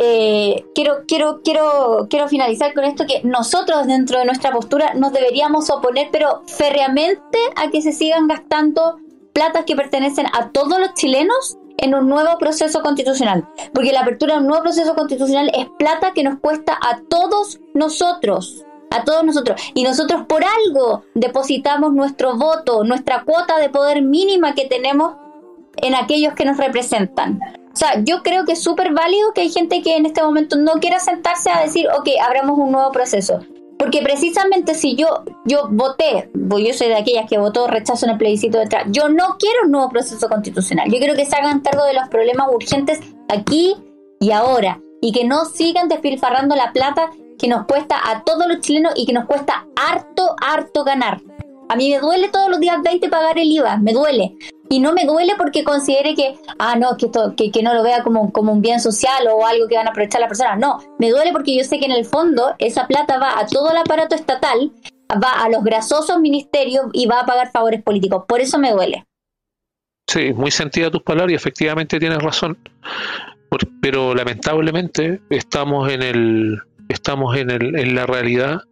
eh, quiero, quiero, quiero, quiero finalizar con esto que nosotros dentro de nuestra postura nos deberíamos oponer, pero férreamente a que se sigan gastando platas que pertenecen a todos los chilenos en un nuevo proceso constitucional. Porque la apertura de un nuevo proceso constitucional es plata que nos cuesta a todos nosotros. A todos nosotros. Y nosotros por algo depositamos nuestro voto, nuestra cuota de poder mínima que tenemos en aquellos que nos representan. O sea, yo creo que es súper válido que hay gente que en este momento no quiera sentarse a decir, ok, abramos un nuevo proceso. Porque precisamente si yo, yo voté, pues yo soy de aquellas que votó rechazo en el plebiscito de atrás, yo no quiero un nuevo proceso constitucional. Yo quiero que se hagan cargo de los problemas urgentes aquí y ahora. Y que no sigan despilfarrando la plata que nos cuesta a todos los chilenos y que nos cuesta harto, harto ganar. A mí me duele todos los días 20 pagar el IVA, me duele. Y no me duele porque considere que, ah, no, que, esto, que, que no lo vea como, como un bien social o algo que van a aprovechar las personas. No, me duele porque yo sé que en el fondo esa plata va a todo el aparato estatal, va a los grasosos ministerios y va a pagar favores políticos. Por eso me duele. Sí, muy sentida tus palabras y efectivamente tienes razón. pero lamentablemente estamos en el estamos en, el, en la realidad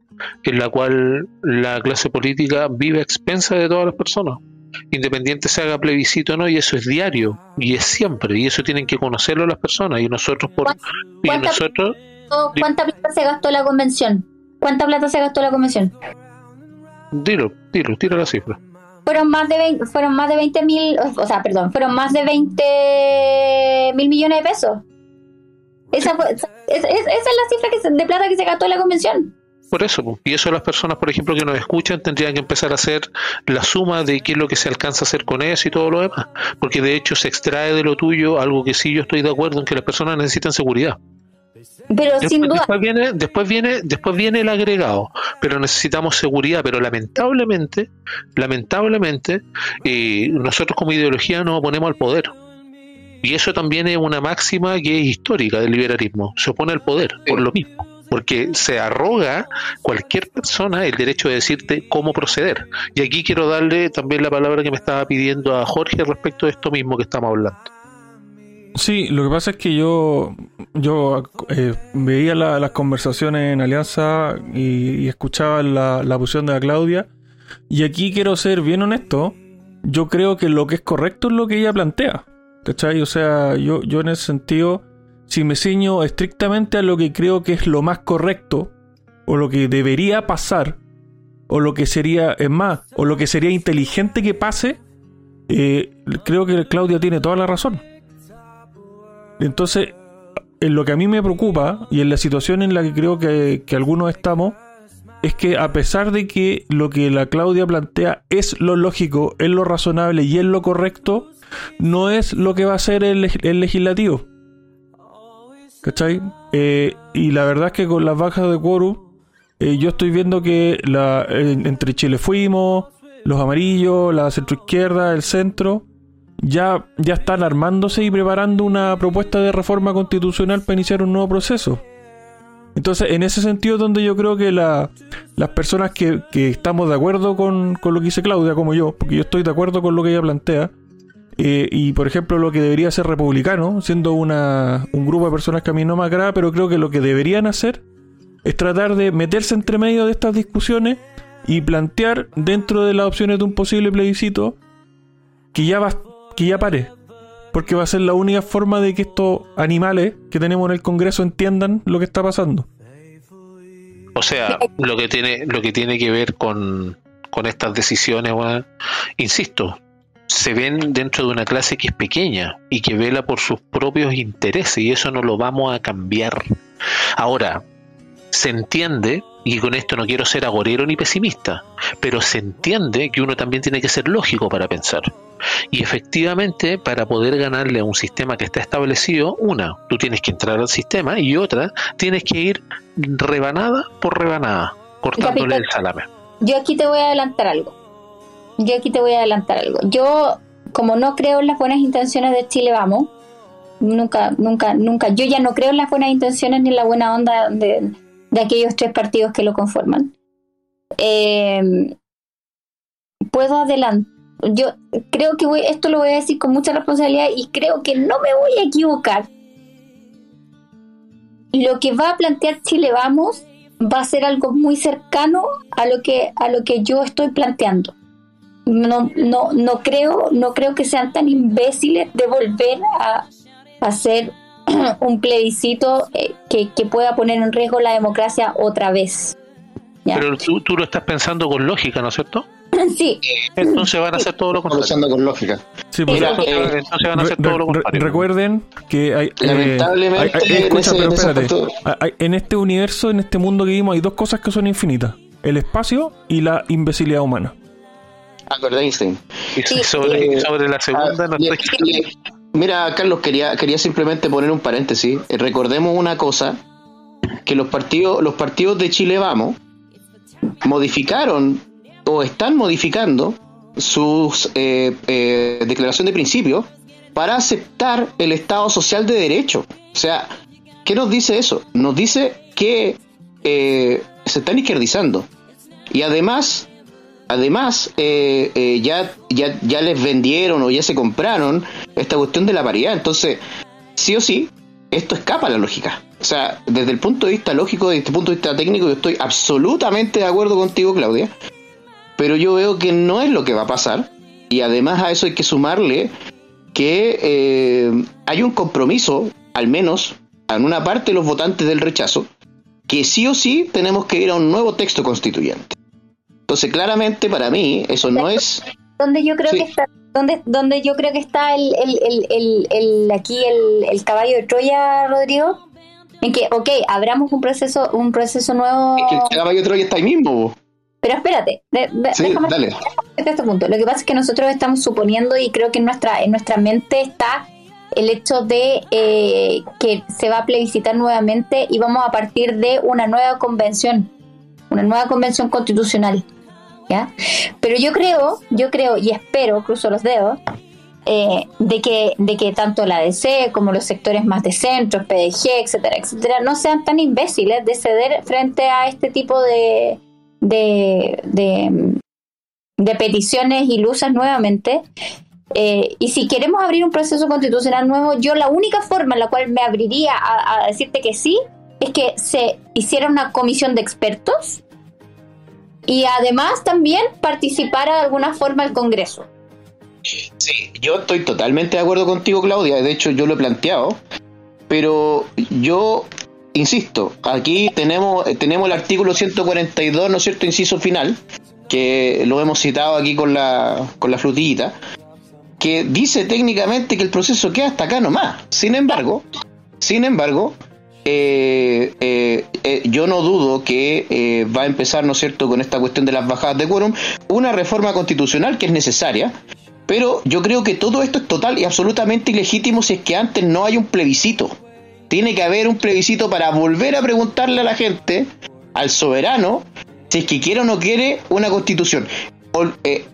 en la cual la clase política vive a expensa de todas las personas independiente se haga plebiscito o no, y eso es diario, y es siempre, y eso tienen que conocerlo las personas, y nosotros por y nosotros ¿Cuánta plata se gastó la convención? ¿Cuánta plata se gastó la convención? Dilo, dilo, tira la cifra. Fueron más de 20, fueron más de 20 mil, o sea, perdón, fueron más de 20 mil millones de pesos. Esa, fue, esa, es la cifra que de plata que se gastó la convención. Por eso, y eso las personas, por ejemplo, que nos escuchan tendrían que empezar a hacer la suma de qué es lo que se alcanza a hacer con eso y todo lo demás, porque de hecho se extrae de lo tuyo algo que sí yo estoy de acuerdo en que las personas necesitan seguridad. Pero después, sin duda. Después viene, después viene, después viene el agregado, pero necesitamos seguridad, pero lamentablemente, lamentablemente, eh, nosotros como ideología nos oponemos al poder. Y eso también es una máxima que es histórica del liberalismo, se opone al poder, por lo mismo porque se arroga cualquier persona el derecho de decirte cómo proceder. Y aquí quiero darle también la palabra que me estaba pidiendo a Jorge respecto de esto mismo que estamos hablando. Sí, lo que pasa es que yo, yo eh, veía las conversaciones en Alianza y, escuchaba la, la posición de la Claudia. Y aquí quiero ser bien honesto. Yo creo que lo que es correcto es lo que ella plantea. ¿Cachai? O sea, yo, yo en ese sentido si me ciño estrictamente a lo que creo que es lo más correcto, o lo que debería pasar, o lo que sería, es más, o lo que sería inteligente que pase, eh, creo que Claudia tiene toda la razón. Entonces, en lo que a mí me preocupa, y en la situación en la que creo que, que algunos estamos, es que a pesar de que lo que la Claudia plantea es lo lógico, es lo razonable y es lo correcto, no es lo que va a ser el, el legislativo. ¿Cachai? Eh, y la verdad es que con las bajas de quórum, eh, yo estoy viendo que la, entre Chile Fuimos, los amarillos, la centroizquierda, el centro, ya, ya están armándose y preparando una propuesta de reforma constitucional para iniciar un nuevo proceso. Entonces, en ese sentido donde yo creo que la, las personas que, que, estamos de acuerdo con, con, lo que dice Claudia, como yo, porque yo estoy de acuerdo con lo que ella plantea, eh, y por ejemplo, lo que debería ser republicano, siendo una, un grupo de personas que a mí no me agrada, pero creo que lo que deberían hacer es tratar de meterse entre medio de estas discusiones y plantear dentro de las opciones de un posible plebiscito que ya va, que ya pare. Porque va a ser la única forma de que estos animales que tenemos en el Congreso entiendan lo que está pasando. O sea, lo que tiene, lo que tiene que ver con, con estas decisiones, bueno, insisto, se ven dentro de una clase que es pequeña y que vela por sus propios intereses y eso no lo vamos a cambiar. Ahora, se entiende, y con esto no quiero ser agorero ni pesimista, pero se entiende que uno también tiene que ser lógico para pensar. Y efectivamente, para poder ganarle a un sistema que está establecido, una, tú tienes que entrar al sistema y otra, tienes que ir rebanada por rebanada, cortándole el salame. Yo aquí te voy a adelantar algo yo aquí te voy a adelantar algo. Yo, como no creo en las buenas intenciones de Chile Vamos, nunca, nunca, nunca, yo ya no creo en las buenas intenciones ni en la buena onda de, aquellos tres partidos que lo conforman. Eh, puedo adelantar. Yo creo que voy, esto lo voy a decir con mucha responsabilidad y creo que no me voy a equivocar. Lo que va a plantear Chile Vamos va a ser algo muy cercano a lo que, a lo que yo estoy planteando no, no, no creo, no creo que sean tan imbéciles de volver a hacer un plebiscito eh, que, pueda poner en riesgo la democracia otra vez. Pero tú, tú, lo estás pensando con lógica, ¿no es cierto? sí. Entonces van a hacer todo lo contrario. Con lógica. Sí, pues, Mira, Entonces, eh, entonces van a hacer Re- todo lo re- contrario. recuerden que hay, eh, Lamentablemente, hay- hay- escucha, en ese- pero espérate. hay- en este universo, en este mundo que vivimos, hay dos cosas que son infinitas: el espacio y la imbecilidad humana. Albert Einstein. Y Sí. sobre, Eh, sobre la segunda, Ah, no estoy- Mira, Carlos, quería, quería simplemente poner un paréntesis. Eh, Recordemos una cosa, que los partidos, los partidos de Chile Vamos modificaron o están modificando sus eh, eh, declaración de principio para aceptar el Estado social de derecho. O sea, ¿qué nos dice eso? Nos dice que eh, se están izquierdizando. Y además, además eh, eh, ya, ya, ya les vendieron o ya se compraron esta cuestión de la paridad. Entonces, sí o sí, esto escapa a la lógica. O sea, desde el punto de vista lógico, desde el punto de vista técnico, yo estoy absolutamente de acuerdo contigo, Claudia. Pero yo veo que no es lo que va a pasar. Y además a eso hay que sumarle que eh, hay un compromiso, al menos en una parte de los votantes del rechazo, que sí o sí tenemos que ir a un nuevo texto constituyente. Entonces, claramente para mí eso no es donde yo creo Sí. que está donde donde yo creo que está el, el, el, el, aquí el, caballo de Troya Rodrigo en que ok abramos un proceso un proceso nuevo que el caballo de Troya está ahí mismo. pero espérate de- de- Sí, déjame dale. hasta este punto lo que pasa es que nosotros estamos suponiendo y creo que en nuestra en nuestra mente está el hecho de eh, que se va a plebiscitar nuevamente y vamos a partir de una nueva convención una nueva convención constitucional ¿ya? Pero yo creo, yo creo y espero, cruzo los dedos, eh, de que de que tanto la DC como los sectores más de centro, PDG, etcétera, etcétera, no sean tan imbéciles de ceder frente a este tipo de de, de, de peticiones ilusas nuevamente. Eh, y si queremos abrir un proceso constitucional nuevo, yo la única forma en la cual me abriría a, a decirte que sí es que se hiciera una comisión de expertos y además también participara de alguna forma el Congreso. Sí, yo estoy totalmente de acuerdo contigo, Claudia. De hecho, yo lo he planteado. Pero yo insisto, aquí tenemos, tenemos el artículo 142, ¿no es cierto? Inciso final, que lo hemos citado aquí con la, con la frutillita, que dice técnicamente que el proceso queda hasta acá nomás. Sin embargo, sin embargo, eh, eh, eh, yo no dudo que eh, va a empezar, ¿no es cierto?, con esta cuestión de las bajadas de quórum, una reforma constitucional que es necesaria, pero yo creo que todo esto es total y absolutamente ilegítimo si es que antes no hay un plebiscito. Tiene que haber un plebiscito para volver a preguntarle a la gente, al soberano, si es que quiere o no quiere una constitución.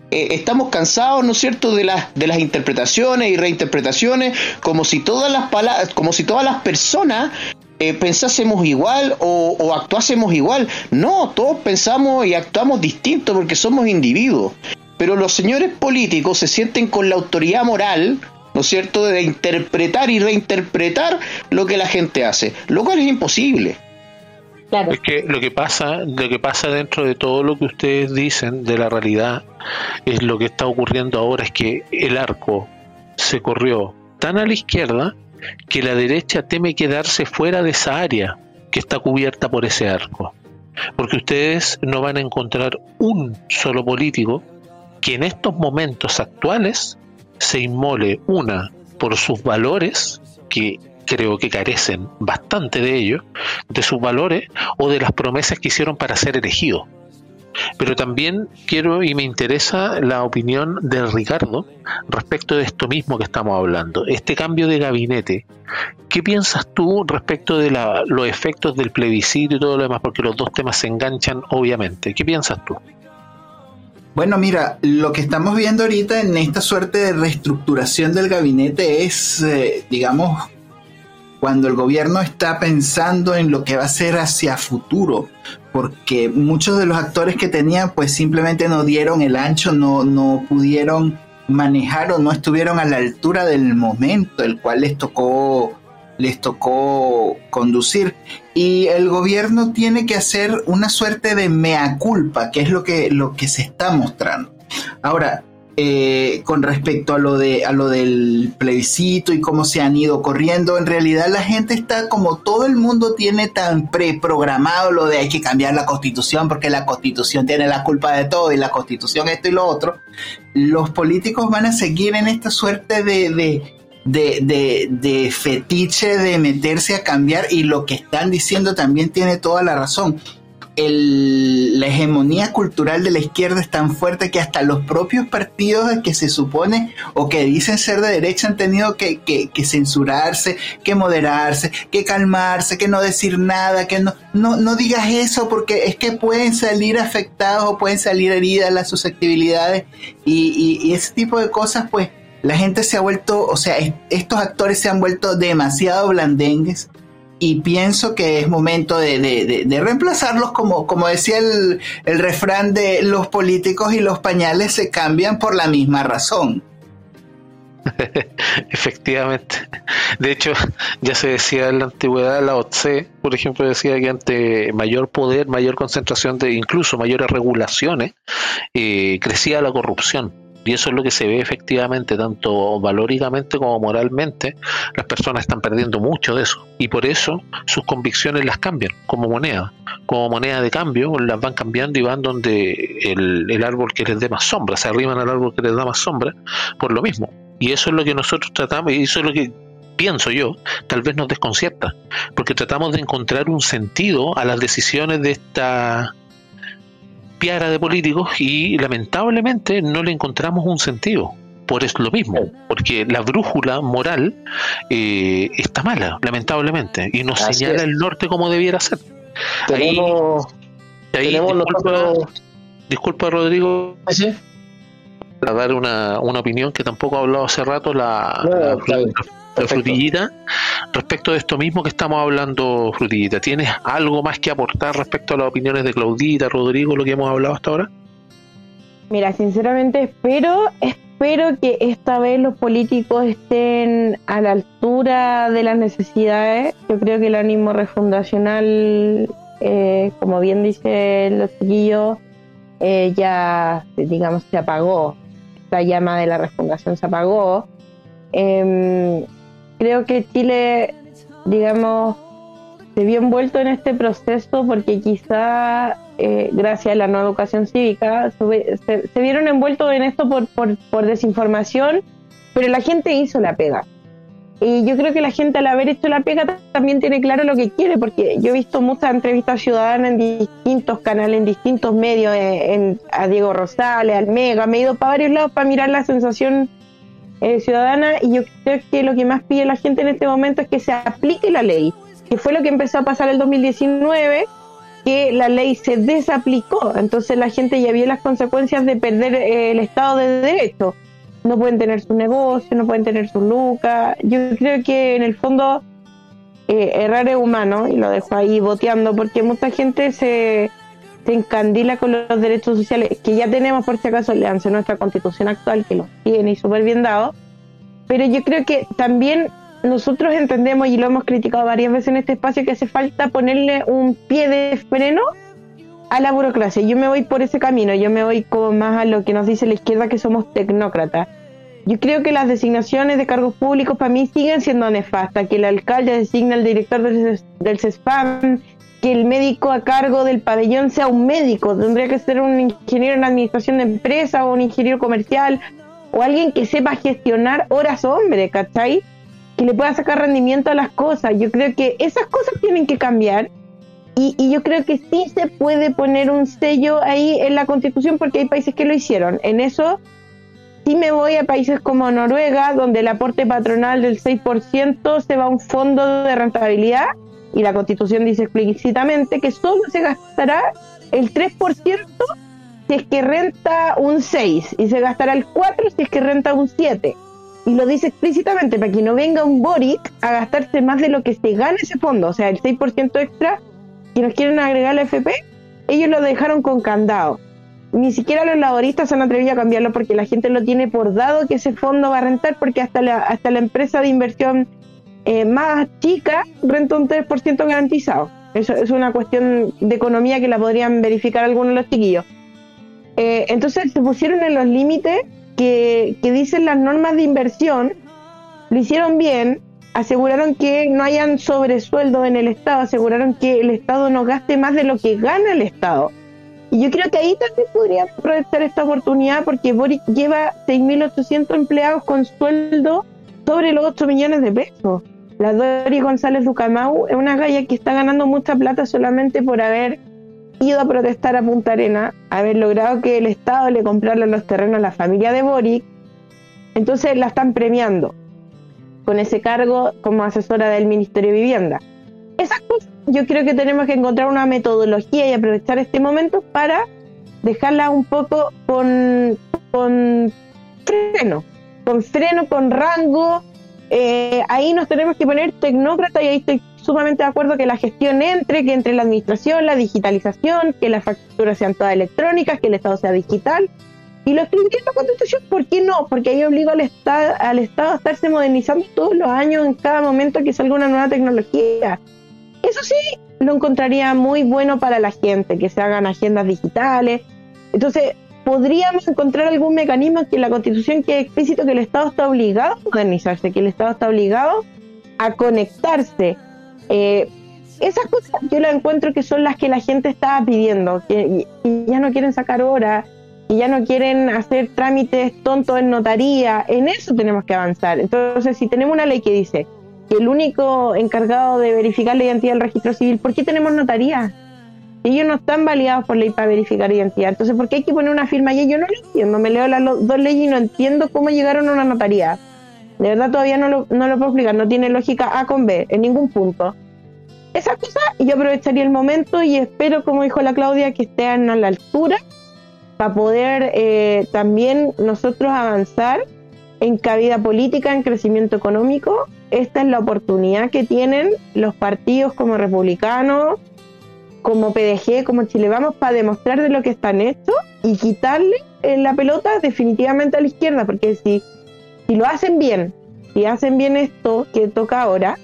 Estamos cansados, ¿no es cierto?, de las de las interpretaciones y reinterpretaciones, como si todas las palabras, como si todas las personas eh, pensásemos igual o, o actuásemos igual. No, todos pensamos y actuamos distinto porque somos individuos. Pero los señores políticos se sienten con la autoridad moral, ¿no es cierto?, de interpretar y reinterpretar lo que la gente hace, lo cual es imposible. Claro. Es que lo que pasa, lo que pasa dentro de todo lo que ustedes dicen de la realidad es lo que está ocurriendo ahora es que el arco se corrió tan a la izquierda que la derecha teme quedarse fuera de esa área que está cubierta por ese arco. Porque ustedes no van a encontrar un solo político que en estos momentos actuales se inmole una por sus valores que creo que carecen bastante de ellos, de sus valores o de las promesas que hicieron para ser elegidos. Pero también quiero y me interesa la opinión de Ricardo respecto de esto mismo que estamos hablando, este cambio de gabinete. ¿Qué piensas tú respecto de la- los efectos del plebiscito y todo lo demás? Porque los dos temas se enganchan obviamente. ¿Qué piensas tú? Bueno, mira, lo que estamos viendo ahorita en esta suerte de reestructuración del gabinete es, eh, digamos, cuando el gobierno está pensando en lo que va a ser hacia futuro, porque muchos de los actores que tenían pues simplemente no dieron el ancho, no, no pudieron manejar o no estuvieron a la altura del momento el cual les tocó les tocó conducir y el gobierno tiene que hacer una suerte de mea culpa, que es lo que, lo que se está mostrando. Ahora, eh, con respecto a lo de a lo del plebiscito y cómo se han ido corriendo. En realidad la gente está como todo el mundo tiene tan preprogramado lo de hay que cambiar la constitución porque la constitución tiene la culpa de todo y la constitución esto y lo otro. Los políticos van a seguir en esta suerte de, de de, de, de, fetiche de meterse a cambiar y lo que están diciendo también tiene toda la razón el, la hegemonía cultural de la izquierda es tan fuerte que hasta los propios partidos que se supone o que dicen ser de derecha han tenido que, censurarse, que moderarse, que calmarse, que no decir nada, que no, no, no digas eso porque es que pueden salir afectados o pueden salir heridas las susceptibilidades y, y ese tipo de cosas pues la gente se ha vuelto, o sea, estos actores se han vuelto demasiado blandengues y pienso que es momento de, reemplazarlos, como, como decía el, el, refrán de los políticos y los pañales se cambian por la misma razón. Efectivamente. De hecho, ya se decía en la antigüedad, la OTC, por ejemplo, decía que ante mayor poder, mayor concentración de incluso mayores regulaciones, eh, crecía la corrupción. Y eso es lo que se ve efectivamente, tanto valóricamente como moralmente. Las personas están perdiendo mucho de eso. Y por eso sus convicciones las cambian como moneda. Como moneda de cambio, las van cambiando y van donde el, el árbol que les dé más sombra. Se arriban al árbol que les da más sombra por lo mismo. Y eso es lo que nosotros tratamos, y eso es lo que pienso yo, tal vez nos desconcierta, porque tratamos de encontrar un sentido a las decisiones de esta de políticos y lamentablemente no le encontramos un sentido. Por eso lo mismo, porque la brújula moral eh, está mala, lamentablemente, y nos señala el norte como debiera ser. Tenemos, ahí, disculpa, Rodrigo, a dar una, una opinión que tampoco ha hablado hace rato la, Frutillita, respecto de esto mismo que estamos hablando, Frutillita, ¿tienes algo más que aportar respecto a las opiniones de Claudita, Rodrigo, lo que hemos hablado hasta ahora? Mira, sinceramente espero, espero que esta vez los políticos estén a la altura de las necesidades. Yo creo que el ánimo refundacional, eh, como bien dice los chiquillos, eh, ya, digamos, se apagó. La llama de la refundación se apagó. Eh, creo que Chile, digamos, se vio envuelto en este proceso porque quizá eh, gracias a la nueva educación cívica se, vieron envueltos en esto por, por, desinformación, pero la gente hizo la pega. Y yo creo que la gente al haber hecho la pega también tiene claro lo que quiere, porque yo he visto muchas entrevistas ciudadanas en distintos canales, en distintos medios, eh, en, a Diego Rosales, al Mega, me he ido para varios lados para mirar la sensación eh, ciudadana y yo creo que lo que más pide la gente en este momento es que se aplique la ley, que fue lo que empezó a pasar el 2019, que la ley se desaplicó, entonces la gente ya vio las consecuencias de perder eh, el Estado de Derecho. No pueden tener su negocio, no pueden tener su lucas. Yo creo que en el fondo eh, errar es humano y lo dejo ahí boteando porque mucha gente se se encandila con los derechos sociales que ya tenemos, por si acaso, leanse nuestra constitución actual, que los tiene y súper bien dado. Pero yo creo que también nosotros entendemos, y lo hemos criticado varias veces en este espacio, que hace falta ponerle un pie de freno a la burocracia. Yo me voy por ese camino, yo me voy como más a lo que nos dice la izquierda, que somos tecnócratas. Yo creo que las designaciones de cargos públicos para mí siguen siendo nefastas, que el alcalde designa al director del, del CESPAM, que el médico a cargo del pabellón sea un médico, tendría que ser un ingeniero en administración de empresa o un ingeniero comercial o alguien que sepa gestionar horas hombre, ¿cachai? Que le pueda sacar rendimiento a las cosas. Yo creo que esas cosas tienen que cambiar y, y, yo creo que sí se puede poner un sello ahí en la constitución porque hay países que lo hicieron. En eso sí me voy a países como Noruega, donde el aporte patronal del 6% se va a un fondo de rentabilidad y la constitución dice explícitamente que solo se gastará el 3% si es que renta un 6 y se gastará el 4 si es que renta un 7. Y lo dice explícitamente para que no venga un Boric a gastarse más de lo que se gana ese fondo, o sea, el 6% extra que nos quieren agregar a la FP, ellos lo dejaron con candado. Ni siquiera los laboristas se han atrevido a cambiarlo porque la gente lo tiene por dado que ese fondo va a rentar porque hasta la, hasta la empresa de inversión eh, más chica renta un 3% garantizado. Eso es una cuestión de economía que la podrían verificar algunos de los chiquillos. Eh, entonces se pusieron en los límites que que, dicen las normas de inversión, lo hicieron bien, aseguraron que no hayan sobresueldo en el Estado, aseguraron que el Estado no gaste más de lo que gana el Estado. Y yo creo que ahí también podría aprovechar esta oportunidad porque Boric lleva 6.800 empleados con sueldo sobre los 8 millones de pesos. La Dori González Ducamau es una galla que está ganando mucha plata solamente por haber ido a protestar a Punta Arena, haber logrado que el Estado le comprara los terrenos a la familia de Boric. Entonces la están premiando con ese cargo como asesora del Ministerio de Vivienda. Esas cosas yo creo que tenemos que encontrar una metodología y aprovechar este momento para dejarla un poco con, con freno, con freno, con rango. Eh, ahí nos tenemos que poner tecnócrata y ahí estoy sumamente de acuerdo que la gestión entre, que entre la administración, la digitalización, que las facturas sean todas electrónicas, que el Estado sea digital y lo escribiría en la Constitución, ¿por qué no? Porque ahí obliga al Estado, al Estado a estarse modernizando todos los años, en cada momento que salga una nueva tecnología. Eso sí, lo encontraría muy bueno para la gente, que se hagan agendas digitales. Entonces, podríamos encontrar algún mecanismo que la Constitución quede explícito que el Estado está obligado a modernizarse, que el Estado está obligado a conectarse. Eh, esas cosas yo las encuentro que son las que la gente estaba pidiendo, que ya no quieren sacar horas, y ya no quieren hacer trámites tontos en notaría, en eso tenemos que avanzar. Entonces, si tenemos una ley que dice que el único encargado de verificar la identidad del registro civil, ¿por qué tenemos notaría? Ellos no están validados por ley para verificar identidad. Entonces, ¿por qué hay que poner una firma allí? Yo no lo entiendo. Me leo las dos leyes y no entiendo cómo llegaron a una notaría. De verdad, todavía no lo, no lo puedo explicar. No tiene lógica A con B en ningún punto. Esa cosa, yo aprovecharía el momento y espero, como dijo la Claudia, que estén a la altura para poder eh, también nosotros avanzar en cabida política, en crecimiento económico. Esta es la oportunidad que tienen los partidos como republicanos, como PDG, como Chile Vamos, para demostrar de lo que están hechos y quitarle eh, la pelota definitivamente a la izquierda, porque si, si lo hacen bien, si hacen bien esto que toca ahora,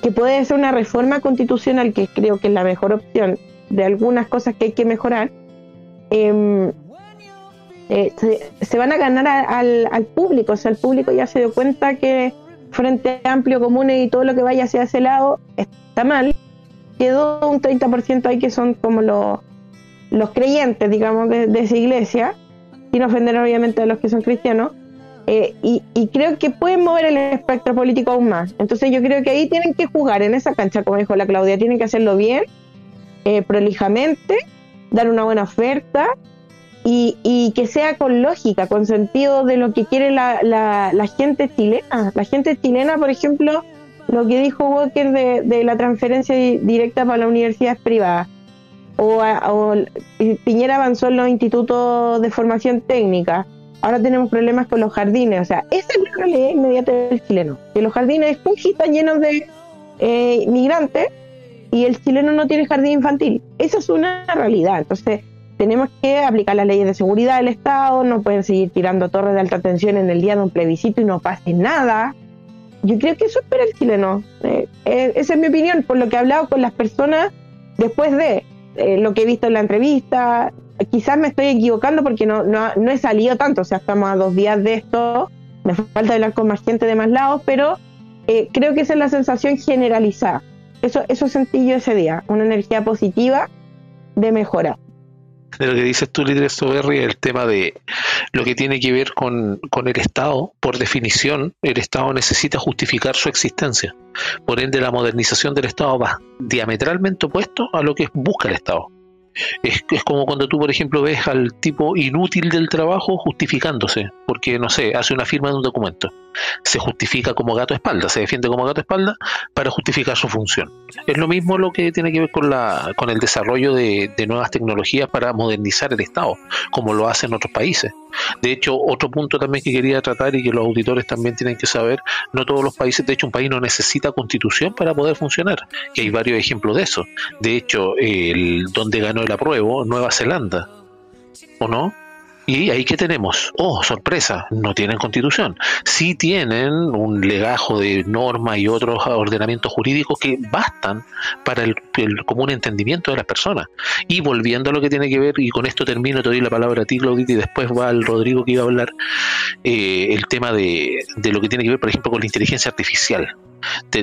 que puede ser una reforma constitucional, que creo que es la mejor opción de algunas cosas que hay que mejorar, Em, eh, se, van a ganar al, público, o sea, el público ya se dio cuenta que Frente Amplio Común y todo lo que vaya hacia ese lado está mal. Quedó un 30% ahí que son como los, los creyentes, digamos, de, esa iglesia, sin ofender obviamente a los que son cristianos. Eh, y, creo que pueden mover el espectro político aún más. Entonces yo creo que ahí tienen que jugar en esa cancha, como dijo la Claudia, tienen que hacerlo bien, eh, prolijamente dar una buena oferta y, y, que sea con lógica, con sentido de lo que quiere la, la, gente chilena. La gente chilena, por ejemplo, lo que dijo Walker de, la transferencia directa para las universidades privadas. O, o, Piñera avanzó en los institutos de formación técnica. Ahora tenemos problemas con los jardines. O sea, esa es la realidad inmediata del chileno. Que los jardines están llenos de eh, migrantes y el chileno no tiene jardín infantil. Eso es una realidad. Entonces, tenemos que aplicar las leyes de seguridad del Estado, no pueden seguir tirando torres de alta tensión en el día de un plebiscito y no pase nada. Yo creo que eso espera el chileno. Eh, eh, esa es mi opinión, por lo que he hablado con las personas después de eh, lo que he visto en la entrevista. Quizás me estoy equivocando porque no, no, no he salido tanto, o sea, estamos a dos días de esto, me falta hablar con más gente de más lados, pero creo que esa es la sensación generalizada. Eso, eso sentí yo ese día, una energía positiva de mejora. De lo que dices tú, líder Soberri, el tema de lo que tiene que ver con, con el Estado, por definición, el Estado necesita justificar su existencia. Por ende, la modernización del Estado va diametralmente opuesto a lo que busca el Estado. Es, es, como cuando tú, por ejemplo, ves al tipo inútil del trabajo justificándose, porque, no sé, hace una firma de un documento. Se justifica como gato espalda, se defiende como gato espalda para justificar su función. Es lo mismo lo que tiene que ver con, la, con el desarrollo de, de nuevas tecnologías para modernizar el Estado, como lo hacen otros países. De hecho, otro punto también que quería tratar y que los auditores también tienen que saber, no todos los países, de hecho, un país no necesita constitución para poder funcionar, que hay varios ejemplos de eso. De hecho, el donde ganó el apruebo, Nueva Zelanda, ¿o no? Y ahí que tenemos, oh, sorpresa, no tienen constitución. Sí tienen un legajo de normas y otros ordenamientos jurídicos que bastan para el, común entendimiento de las personas. Y volviendo a lo que tiene que ver, y con esto termino, te doy la palabra a ti, Claudita, y después va al Rodrigo que iba a hablar, eh, el tema de, de lo que tiene que ver, por ejemplo, con la inteligencia artificial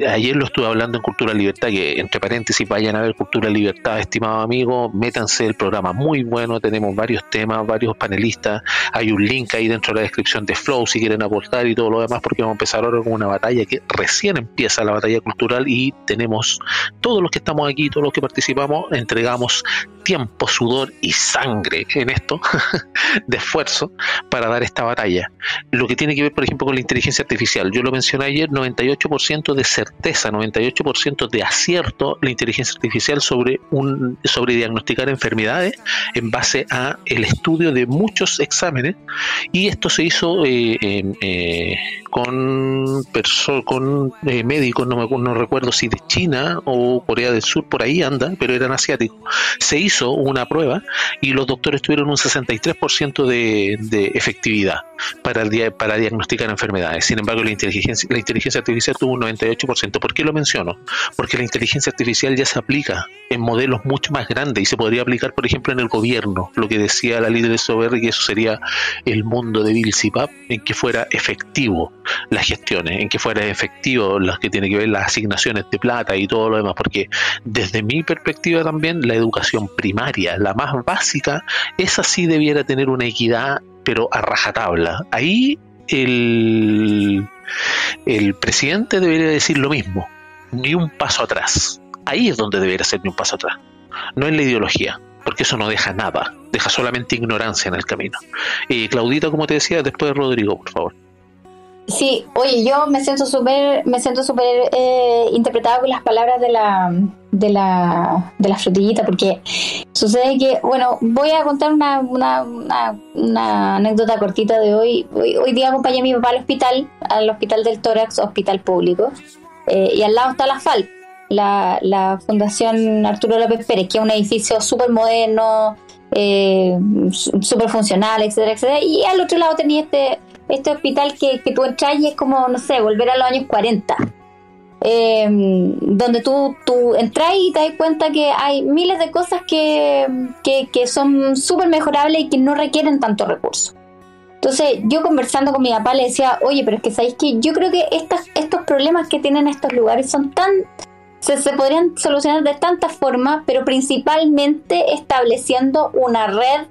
ayer lo estuve hablando en Cultura Libertad, que entre paréntesis vayan a ver Cultura Libertad, estimado amigo, métanse el programa muy bueno, tenemos varios temas, varios panelistas, hay un link ahí dentro de la descripción de Flow si quieren aportar y todo lo demás, porque vamos a empezar ahora con una batalla que recién empieza la batalla cultural y tenemos todos los que estamos aquí, todos los que participamos, entregamos tiempo, sudor y sangre en esto de esfuerzo para dar esta batalla. Lo que tiene que ver, por ejemplo, con la inteligencia artificial, yo lo mencioné ayer, 98% de certeza, 98% de acierto la inteligencia artificial sobre un sobre diagnosticar enfermedades en base a el estudio de muchos exámenes y esto se hizo eh, eh, con con eh, médicos, no, me, no recuerdo si de China o Corea del Sur, por ahí anda, pero eran asiáticos. Se hizo una prueba y los doctores tuvieron un 63% de, de efectividad para, el, para diagnosticar enfermedades. Sin embargo, la inteligencia, la inteligencia artificial tuvo un 98%. ¿Por qué lo menciono? Porque la inteligencia artificial ya se aplica en modelos mucho más grandes y se podría aplicar, por ejemplo, en el gobierno, lo que decía la líder de Sober, que eso sería el mundo de Bill Cipap, en que fuera efectivo las gestiones, en que fuera efectivo las que tiene que ver las asignaciones de plata y todo lo demás, porque desde mi perspectiva también la educación primaria, la más básica, esa sí debiera tener una equidad, pero a rajatabla. Ahí el el presidente debería decir lo mismo, ni un paso atrás. Ahí es donde debería ser ni un paso atrás, no en la ideología, porque eso no deja nada, deja solamente ignorancia en el camino. Y Claudita, como te decía, después de Rodrigo, por favor. Sí, oye, yo me siento súper, me siento súper eh, interpretada con las palabras de la, de la, de la frutillita, porque sucede que, bueno, voy a contar una, una, una, anécdota cortita de hoy. hoy. día acompañé a mi papá al hospital, al hospital del tórax, hospital público, eh, y al lado está la FAL, la, la Fundación Arturo López Pérez, que es un edificio súper moderno, eh, súper funcional, etcétera, etcétera, y al otro lado tenía este este hospital que, que tú entras y es como, no sé, volver a los años 40. Em, donde tú, tú entras y te das cuenta que hay miles de cosas que, que, son súper mejorables y que no requieren tanto recurso. Entonces, yo conversando con mi papá le decía, oye, pero es que sabéis que yo creo que estas, estos problemas que tienen estos lugares son tan. Se, se podrían solucionar de tantas formas, pero principalmente estableciendo una red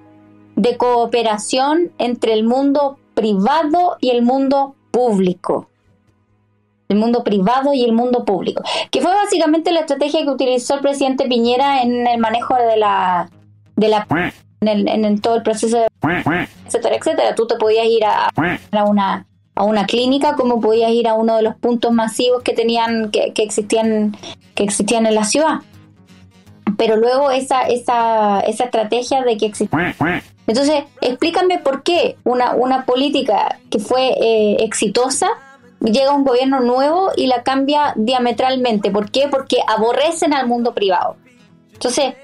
de cooperación entre el mundo privado y el mundo público. El mundo privado y el mundo público. Que fue básicamente la estrategia que utilizó el presidente Piñera en el manejo de la. de la en, todo el proceso de. etcétera, etcétera. Tú te podías ir a, una a una clínica como podías ir a uno de los puntos masivos que tenían que, existían que existían en la ciudad pero luego esa, esa, esa estrategia de que existe. Entonces, explícame por qué una, una política que fue eh, exitosa llega un gobierno nuevo y la cambia diametralmente. ¿Por qué? Porque aborrecen al mundo privado. Entonces,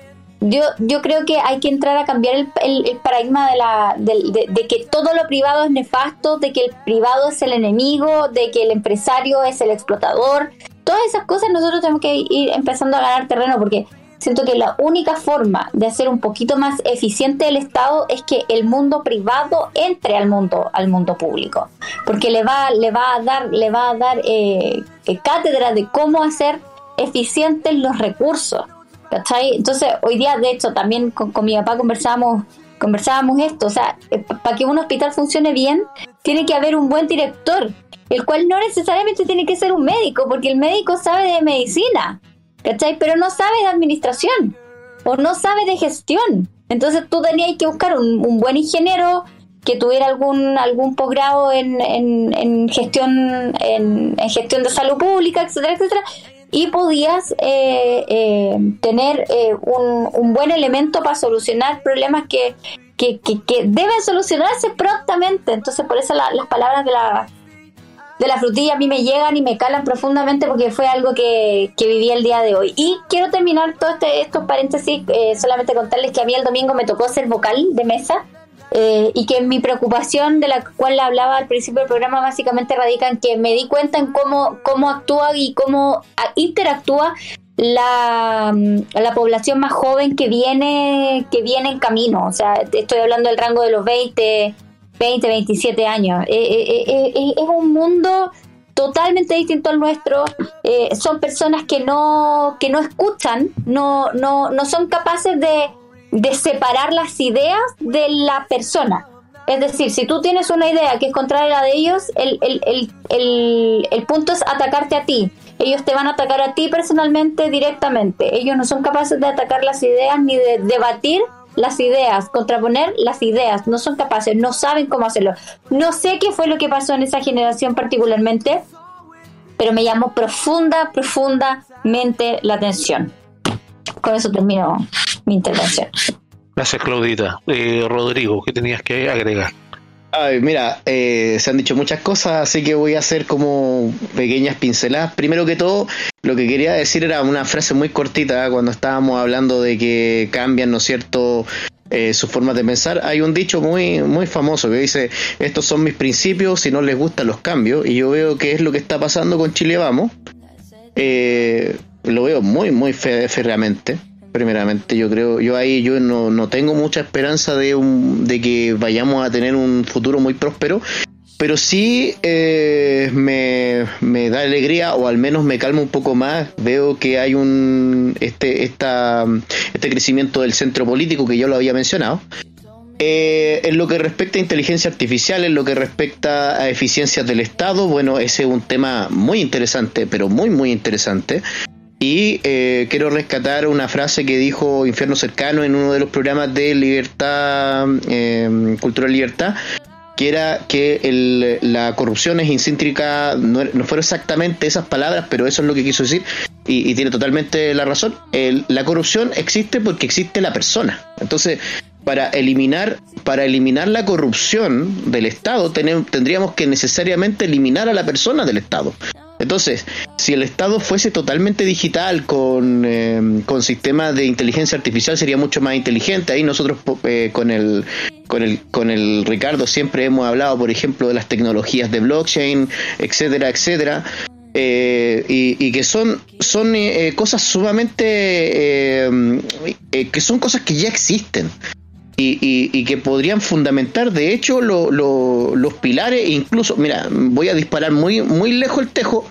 yo, yo creo que hay que entrar a cambiar el, el, paradigma de, la, de, de, que todo lo privado es nefasto, de que el privado es el enemigo, de que el empresario es el explotador. Todas esas cosas nosotros tenemos que ir empezando a ganar terreno porque siento que la única forma de hacer un poquito más eficiente el Estado es que el mundo privado entre al mundo al mundo público. Porque le va le va a dar le va a dar eh, eh, cátedra de cómo hacer eficientes los recursos entonces hoy día de hecho también con, mi papá conversábamos conversábamos esto o sea eh, para que un hospital funcione bien tiene que haber un buen director el cual no necesariamente tiene que ser un médico porque el médico sabe de medicina ¿cachai? Pero no sabe de administración o no sabe de gestión. Entonces tú tenías que buscar un, buen ingeniero que tuviera algún algún posgrado en, en, gestión en, gestión de salud pública, etcétera, etcétera, y podías eh, eh, tener eh, un, un, buen elemento para solucionar problemas que, que, que, deben solucionarse prontamente. Entonces, por eso las palabras de la, de la frutilla a mí me llegan y me calan profundamente porque fue algo que, que viví el día de hoy. Y quiero terminar todos este, estos paréntesis, eh, solamente contarles que a mí el domingo me tocó ser vocal de mesa eh, y que mi preocupación de la cual hablaba al principio del programa básicamente radica en que me di cuenta en cómo, cómo actúa y cómo interactúa la, la población más joven que viene, que viene en camino. O sea, estoy hablando del rango de los 20, 20, 27 años. Eh, eh, eh, es un mundo totalmente distinto al nuestro. son personas que no, que no escuchan, no, no, no son capaces de, de separar las ideas de la persona. Es decir, si tú tienes una idea que es contraria a la de ellos, el, el, el, el, el punto es atacarte a ti ellos te van a atacar a ti personalmente directamente. Ellos no son capaces de atacar las ideas ni de debatir las ideas, contraponer las ideas, no son capaces, no saben cómo hacerlo. No sé qué fue lo que pasó en esa generación particularmente, pero me llamó profunda, profundamente la atención. Con eso termino mi intervención. Gracias, Claudita. Eh, Rodrigo, ¿qué tenías que agregar? Ay, mira, eh, se han dicho muchas cosas, así que voy a hacer como pequeñas pinceladas. Primero que todo, lo que quería decir era una frase muy cortita cuando estábamos hablando de que cambian, ¿no cierto?, eh, sus formas de pensar. Hay un dicho muy, muy famoso que dice, estos son mis principios, si no les gustan los cambios, y yo veo que es lo que está pasando con Chile Vamos. Eh, lo veo muy, muy férreamente primeramente. Yo creo, yo ahí yo no, no tengo mucha esperanza de, un, de que vayamos a tener un futuro muy próspero, pero sí eh, me, me, da alegría o al menos me calma un poco más. Veo que hay un este, esta, este crecimiento del centro político que yo lo había mencionado. Eh, en lo que respecta a inteligencia artificial, en lo que respecta a eficiencias del Estado, bueno, ese es un tema muy interesante, pero muy, muy interesante. Y eh, quiero rescatar una frase que dijo Infierno Cercano en uno de los programas de Libertad, eh, Cultural Libertad, que era que la corrupción es incíntrica, no, no, fueron exactamente esas palabras, pero eso es lo que quiso decir, y, tiene totalmente la razón. la corrupción existe porque existe la persona. Entonces, para eliminar, para eliminar la corrupción del Estado, tendríamos que necesariamente eliminar a la persona del Estado. Entonces, si el Estado fuese totalmente digital con, eh, con sistemas de inteligencia artificial sería mucho más inteligente. Ahí nosotros eh, con el con el con el Ricardo siempre hemos hablado, por ejemplo, de las tecnologías de blockchain, etcétera, etcétera. Eh, y, que son son cosas sumamente que son cosas que ya existen y, que podrían fundamentar, de hecho, los pilares, incluso, mira, voy a disparar muy, muy lejos el tejo,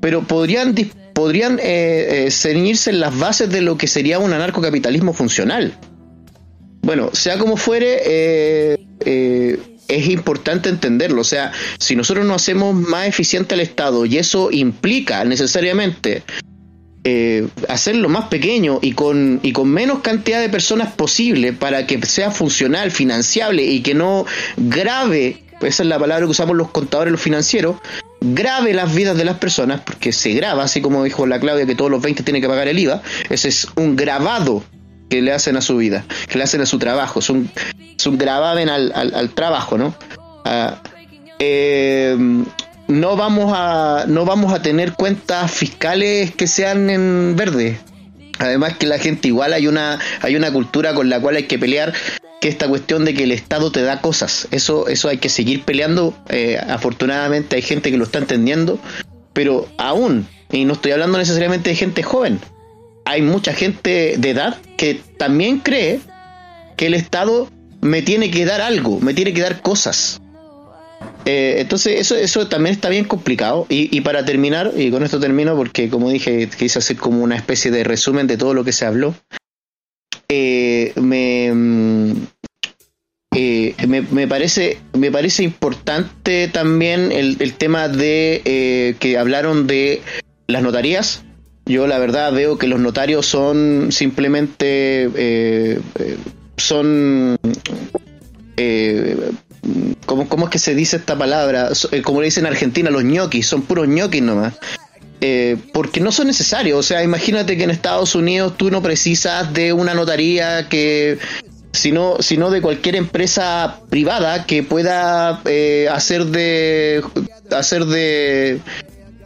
pero podrían, podrían eh, eh, ceñirse en las bases de lo que sería un anarcocapitalismo funcional. Bueno, sea como fuere, eh, es importante entenderlo. O sea, si nosotros no hacemos más eficiente el Estado y eso implica necesariamente eh, hacerlo más pequeño y con, y con menos cantidad de personas posible para que sea funcional, financiable y que no grave, esa es la palabra que usamos los contadores, los financieros, grave las vidas de las personas, porque se graba, así como dijo la Claudia, que todos los 20 tienen que pagar el IVA, ese es un grabado que le hacen a su vida, que le hacen a su trabajo, es un, es un gravamen al, al, trabajo, ¿no? Ah, eh, no vamos a no vamos a tener cuentas fiscales que sean en verde. Además que la gente igual hay una hay una cultura con la cual hay que pelear que esta cuestión de que el Estado te da cosas. Eso eso hay que seguir peleando. Eh, afortunadamente hay gente que lo está entendiendo, pero aún y no estoy hablando necesariamente de gente joven. Hay mucha gente de edad que también cree que el Estado me tiene que dar algo, me tiene que dar cosas. Eh, entonces eso, eso también está bien complicado. Y, para terminar, y con esto termino porque como dije, quise hacer como una especie de resumen de todo lo que se habló. Eh, mm, eh, me, me, parece me parece importante también el, el tema de que hablaron de las notarías. Yo la verdad veo que los notarios son simplemente son ¿cómo, ¿cómo, es que se dice esta palabra? Eh, como le dicen en Argentina, los ñoquis, son puros ñoquis nomás. Eh, porque no son necesarios. O sea, imagínate que en Estados Unidos tú no precisas de una notaría que sino, sino de cualquier empresa privada que pueda eh, hacer de hacer de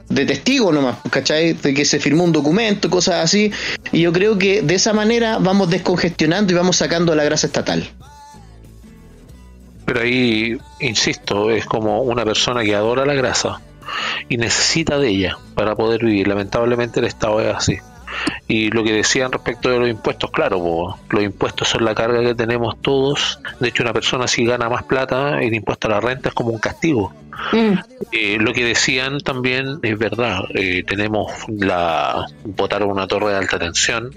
de testigo nomás, ¿cachai? De que se firmó un documento, cosas así. Y yo creo que de esa manera vamos descongestionando y vamos sacando la grasa estatal. Pero ahí, insisto, es como una persona que adora la grasa y necesita de ella para poder vivir. Lamentablemente el Estado es así. Y lo que decían respecto de los impuestos, claro, los impuestos son la carga que tenemos todos. De hecho, una persona si gana más plata, el impuesto a la renta es como un castigo. Mm. Eh, lo que decían también es verdad. Eh, tenemos la votaron una torre de alta tensión.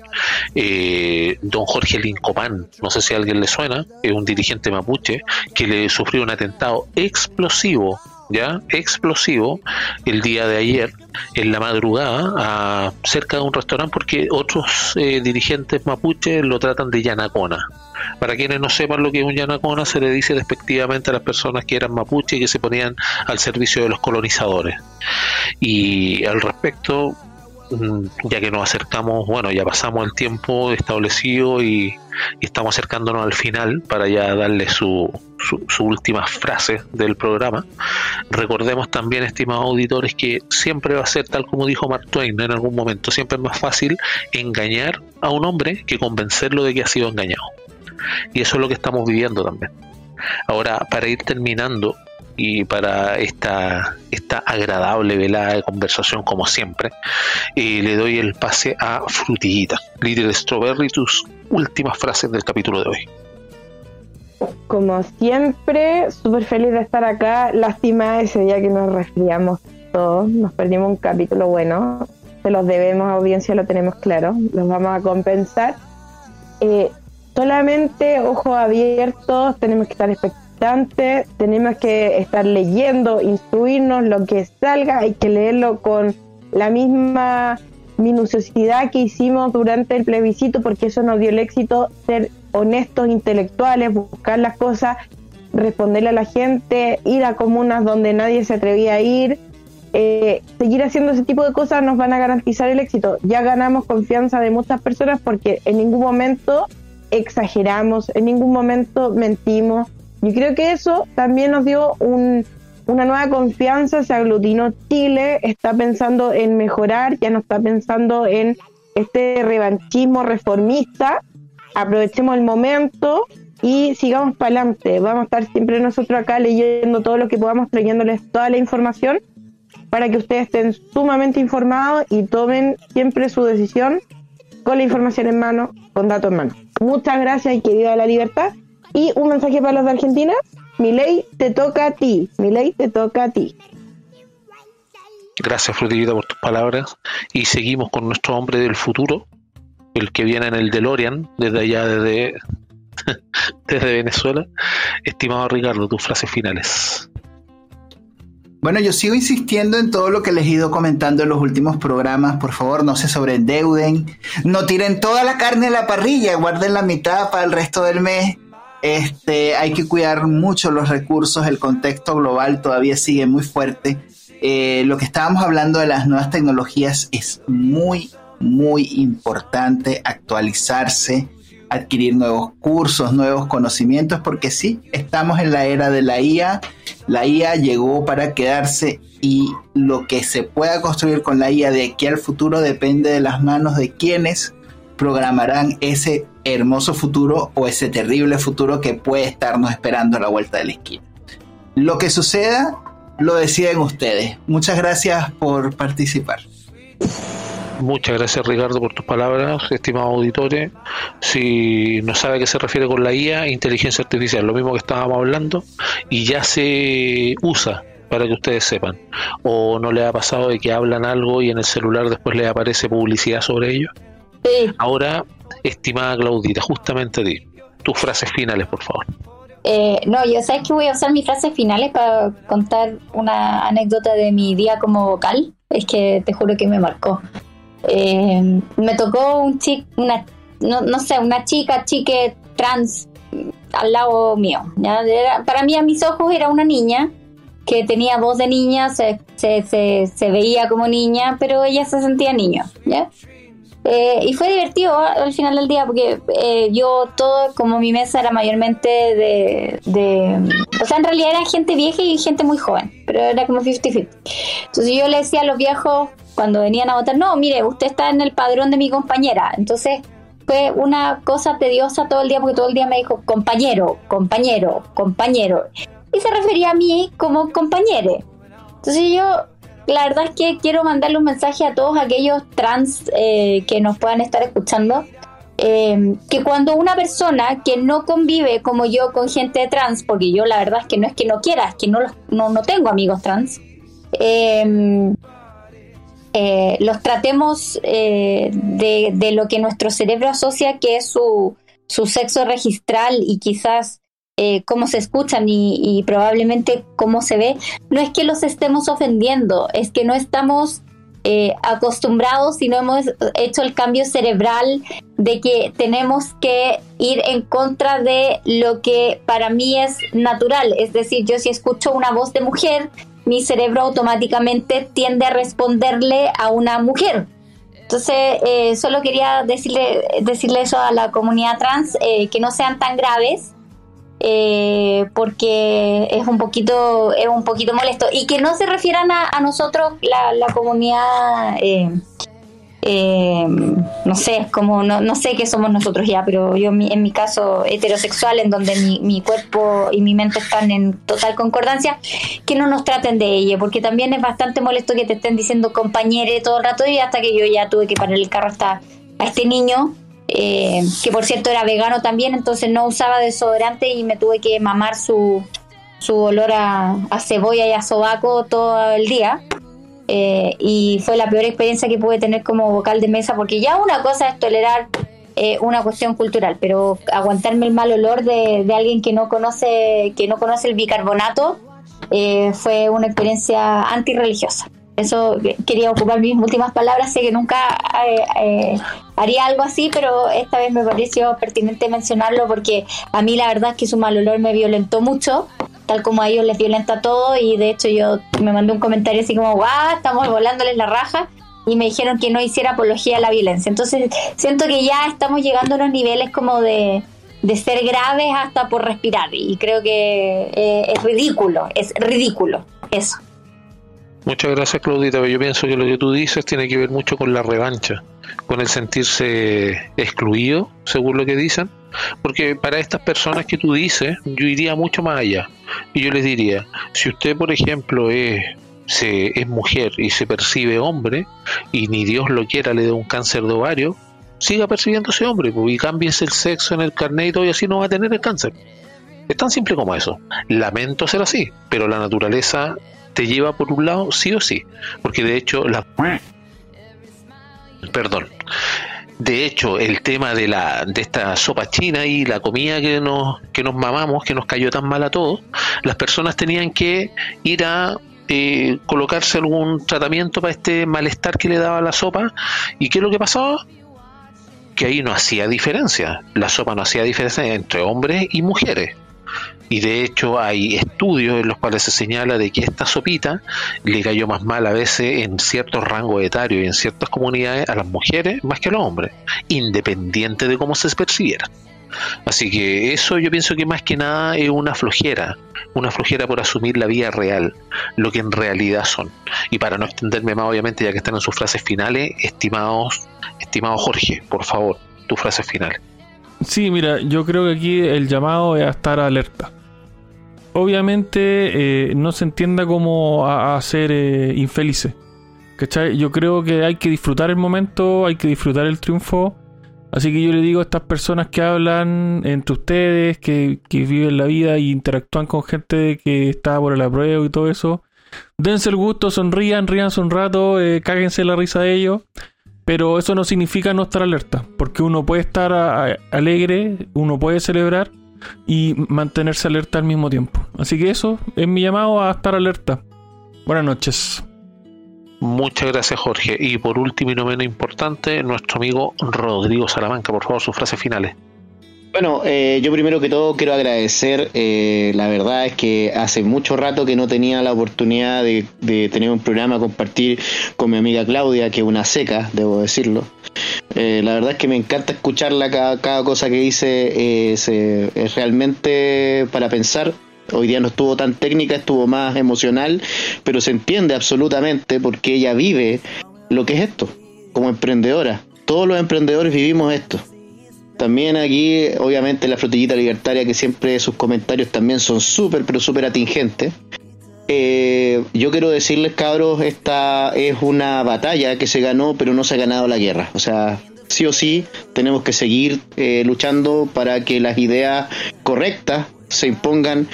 Eh, don Jorge Lincopán, no sé si a alguien le suena, es un dirigente mapuche que le sufrió un atentado explosivo ya explosivo el día de ayer en la madrugada a, cerca de un restaurante porque otros eh, dirigentes mapuches lo tratan de yanacona. Para quienes no sepan lo que es un yanacona, se le dice despectivamente a las personas que eran mapuches y que se ponían al servicio de los colonizadores. Y al respecto, ya que nos acercamos, bueno, ya pasamos el tiempo establecido y, estamos acercándonos al final para ya darle su, su, su última frase del programa. Recordemos también, estimados auditores, que siempre va a ser tal como dijo Mark Twain en algún momento, siempre es más fácil engañar a un hombre que convencerlo de que ha sido engañado. Y eso es lo que estamos viviendo también. Ahora, para ir terminando y para esta, esta agradable velada de conversación como siempre, le doy el pase a Frutillita, Little Strawberry, tus últimas frases del capítulo de hoy. Como siempre, súper feliz de estar acá. Lástima ese día que nos resfriamos todos, nos perdimos un capítulo bueno. Se los debemos, audiencia, lo tenemos claro. Los vamos a compensar. Eh, solamente ojos abiertos, tenemos que estar expectantes, tenemos que estar leyendo, instruirnos lo que salga, hay que leerlo con la misma minuciosidad que hicimos durante el plebiscito, porque eso nos dio el éxito, ser honestos intelectuales, buscar las cosas, responderle a la gente, ir a comunas donde nadie se atrevía a ir, eh, seguir haciendo ese tipo de cosas nos van a garantizar el éxito. Ya ganamos confianza de muchas personas porque en ningún momento exageramos, en ningún momento mentimos. Yo creo que eso también nos dio una nueva confianza, se aglutinó Chile, está pensando en mejorar, ya no está pensando en este revanchismo reformista aprovechemos el momento y sigamos para adelante. Vamos a estar siempre nosotros acá leyendo todo lo que podamos, trayéndoles toda la información para que ustedes estén sumamente informados y tomen siempre su decisión con la información en mano, con datos en mano. Muchas gracias y que viva la libertad. Y un mensaje para los de Argentina. Mi ley te toca a ti. Mi ley te toca a ti. Gracias, Frutillita, por tus palabras. Y seguimos con nuestro hombre del futuro, el que viene en el DeLorean, desde allá, desde, desde Venezuela. Estimado Ricardo, tus frases finales. Bueno, yo sigo insistiendo en todo lo que les he ido comentando en los últimos programas. Por favor, no se sobreendeuden. No tiren toda la carne a la parrilla, guarden la mitad para el resto del mes. Este, hay que cuidar mucho los recursos, el contexto global todavía sigue muy fuerte. Eh, lo que estábamos hablando de las nuevas tecnologías es muy, muy importante actualizarse, adquirir nuevos cursos, nuevos conocimientos, porque sí, estamos en la era de la IA, la IA llegó para quedarse y lo que se pueda construir con la IA de aquí al futuro depende de las manos de quienes programarán ese hermoso futuro o ese terrible futuro que puede estarnos esperando a la vuelta de la esquina. Lo que suceda lo deciden ustedes. Muchas gracias por participar. Muchas gracias Ricardo por tus palabras, estimados auditores. Si no sabe a qué se refiere con la IA, inteligencia artificial, lo mismo que estábamos hablando, y ya se usa para que ustedes sepan. O no le ha pasado de que hablan algo y en el celular después le aparece publicidad sobre ello. Sí. Ahora, estimada Claudita, justamente a ti, tus frases finales, por favor. Eh, no, yo sabes que voy a usar mis frases finales para contar una anécdota de mi día como vocal. Es que te juro que me marcó. Eh, me tocó un chico, una, no, sé, una chica, chique trans al lado mío. para mí a mis ojos era una niña que tenía voz de niña, se, se, se, veía como niña, pero ella se sentía niño. ¿ya? Eh, y fue divertido al final del día porque eh, yo todo, como mi mesa era mayormente de, de, O sea, en realidad era gente vieja y gente muy joven, pero era como 50-50. Entonces yo le decía a los viejos cuando venían a votar, no, mire, usted está en el padrón de mi compañera. Entonces, fue una cosa tediosa todo el día porque todo el día me dijo compañero, compañero, compañero. Y se refería a mí como compañere. Entonces yo, la verdad es que quiero mandarle un mensaje a todos aquellos trans eh, que nos puedan estar escuchando. Eh, que cuando una persona que no convive como yo con gente trans, porque yo la verdad es que no es que no quiera, es que no, no, no tengo amigos trans, eh, eh, los tratemos eh, de, lo que nuestro cerebro asocia que es su, su sexo registral y quizás eh, cómo se escuchan y, probablemente cómo se ve, no es que los estemos ofendiendo, es que no estamos acostumbrados y no hemos hecho el cambio cerebral de que tenemos que ir en contra de lo que para mí es natural. Es decir, yo si escucho una voz de mujer, mi cerebro automáticamente tiende a responderle a una mujer. Entonces, eh, solo quería decirle, decirle eso a la comunidad trans, eh, que no sean tan graves, eh, porque es un poquito, es un poquito molesto. Y que no se refieran a, nosotros, la, la comunidad eh, no sé, como no, no, sé qué somos nosotros ya, pero yo en mi caso heterosexual, en donde mi, cuerpo y mi mente están en total concordancia, que no nos traten de ella, porque también es bastante molesto que te estén diciendo compañere todo el rato y hasta que yo ya tuve que parar el carro hasta a este niño, eh, que por cierto era vegano también, entonces no usaba desodorante y me tuve que mamar su, su olor a, cebolla y a sobaco todo el día. Eh, y fue la peor experiencia que pude tener como vocal de mesa, porque ya una cosa es tolerar eh, una cuestión cultural, pero aguantarme el mal olor de, alguien que no conoce, que no conoce el bicarbonato eh, fue una experiencia antirreligiosa. Eso quería ocupar mis últimas palabras, sé que nunca haría algo así, pero esta vez me pareció pertinente mencionarlo porque a mí la verdad es que su mal olor me violentó mucho tal como a ellos les violenta todo y de hecho yo me mandé un comentario así como, guau, estamos volándoles la raja y me dijeron que no hiciera apología a la violencia. Entonces siento que ya estamos llegando a unos niveles como de, de ser graves hasta por respirar y creo que eh, es ridículo, es ridículo eso. Muchas gracias Claudita, yo pienso que lo que tú dices tiene que ver mucho con la revancha, con el sentirse excluido, según lo que dicen, porque para estas personas que tú dices, yo iría mucho más allá. Y yo les diría, si usted, por ejemplo, es, se, es mujer y se percibe hombre, y ni Dios lo quiera le dé un cáncer de ovario, siga percibiéndose hombre pues, y cambies el sexo en el carnet y todo, y así no va a tener el cáncer. Es tan simple como eso. Lamento ser así, pero la naturaleza te lleva por un lado sí o sí, porque de hecho la... Perdón de hecho, el tema de la de esta sopa china y la comida que nos que nos mamamos, que nos cayó tan mal a todos, las personas tenían que ir a eh, colocarse algún tratamiento para este malestar que le daba la sopa. ¿Y qué es lo que pasaba? Que ahí no hacía diferencia. La sopa no hacía diferencia entre hombres y mujeres y de hecho hay estudios en los cuales se señala de que esta sopita le cayó más mal a veces en ciertos rangos etarios y en ciertas comunidades a las mujeres más que a los hombres, independiente de cómo se percibiera. Así que eso yo pienso que más que nada es una flojera, una flojera por asumir la vida real, lo que en realidad son. Y para no extenderme más, obviamente, ya que están en sus frases finales, estimados, estimado Jorge, por favor, tus frases finales. Sí, mira, yo creo que aquí el llamado es a estar alerta obviamente eh, no se entienda como a, ser eh, infelices. ¿Cachai? Yo creo que hay que disfrutar el momento, hay que disfrutar el triunfo. Así que yo le digo a estas personas que hablan entre ustedes, que, viven la vida y interactúan con gente que está por el apruebo y todo eso, dense el gusto, sonrían, ríanse un rato, eh, cáguense la risa de ellos. Pero eso no significa no estar alerta, porque uno puede estar alegre, uno puede celebrar, y mantenerse alerta al mismo tiempo. Así que eso es mi llamado a estar alerta. Buenas noches. Muchas gracias Jorge. Y por último y no menos importante, nuestro amigo Rodrigo Salamanca, por favor, sus frases finales. Bueno, eh, yo primero que todo quiero agradecer, eh, la verdad es que hace mucho rato que no tenía la oportunidad de, tener un programa a compartir con mi amiga Claudia, que es una seca, debo decirlo. Eh, la verdad es que me encanta escucharla, cada, cosa que dice es, es realmente para pensar. Hoy día no estuvo tan técnica, estuvo más emocional, pero se entiende absolutamente porque ella vive lo que es esto, como emprendedora. Todos los emprendedores vivimos esto También aquí, obviamente, la flotillita libertaria, que siempre sus comentarios también son súper, pero súper atingentes. Eh, yo quiero decirles, cabros, esta es una batalla que se ganó, pero no se ha ganado la guerra. O sea, sí o sí tenemos que seguir eh, luchando para que las ideas correctas se impongan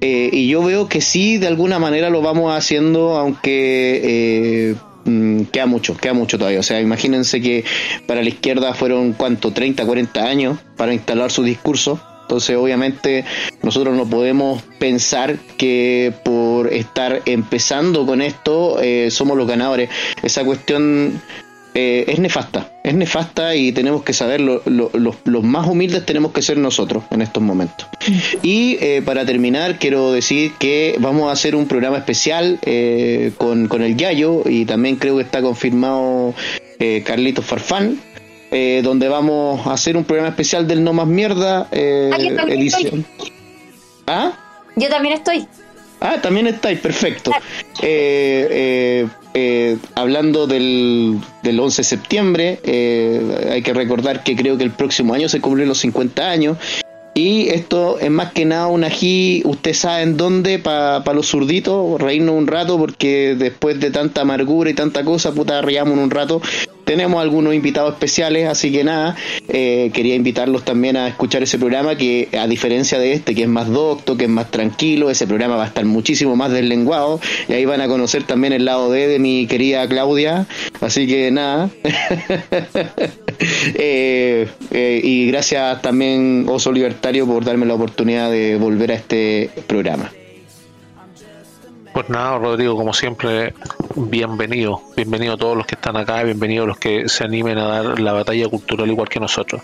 eh, y yo veo que sí de alguna manera lo vamos haciendo aunque mm, queda mucho, queda mucho todavía. O sea, imagínense que para la izquierda fueron cuánto, 30, 40 años para instalar su discurso. Entonces, obviamente, nosotros no podemos pensar que por estar empezando con esto eh, somos los ganadores. Esa cuestión eh, es nefasta, es nefasta y tenemos que saber, los más humildes tenemos que ser nosotros en estos momentos. Y eh, para terminar, quiero decir que vamos a hacer un programa especial con, con el Yayo y también creo que está confirmado Carlitos Farfán eh, donde vamos a hacer un programa especial del No Más Mierda eh, ah, edición. ¿Ah? Yo también estoy. Ah, también estáis, perfecto. Eh, hablando del, del 11 de septiembre, hay que recordar que creo que el próximo año se cumplen los 50 años y esto es más que nada un ají, usted sabe en dónde, para pa los zurditos, reírnos un rato, porque después de tanta amargura y tanta cosa, puta, reíamos un rato. Tenemos algunos invitados especiales, así que nada, eh, quería invitarlos también a escuchar ese programa que a diferencia de este, que es más docto, que es más tranquilo, ese programa va a estar muchísimo más deslenguado y ahí van a conocer también el lado D de mi querida Claudia, así que nada. Eh, eh, y gracias también Oso Libertario por darme la oportunidad de volver a este programa. Pues nada, Rodrigo, como siempre, bienvenido. Bienvenido a todos los que están acá, bienvenidos a los que se animen a dar la batalla cultural igual que nosotros.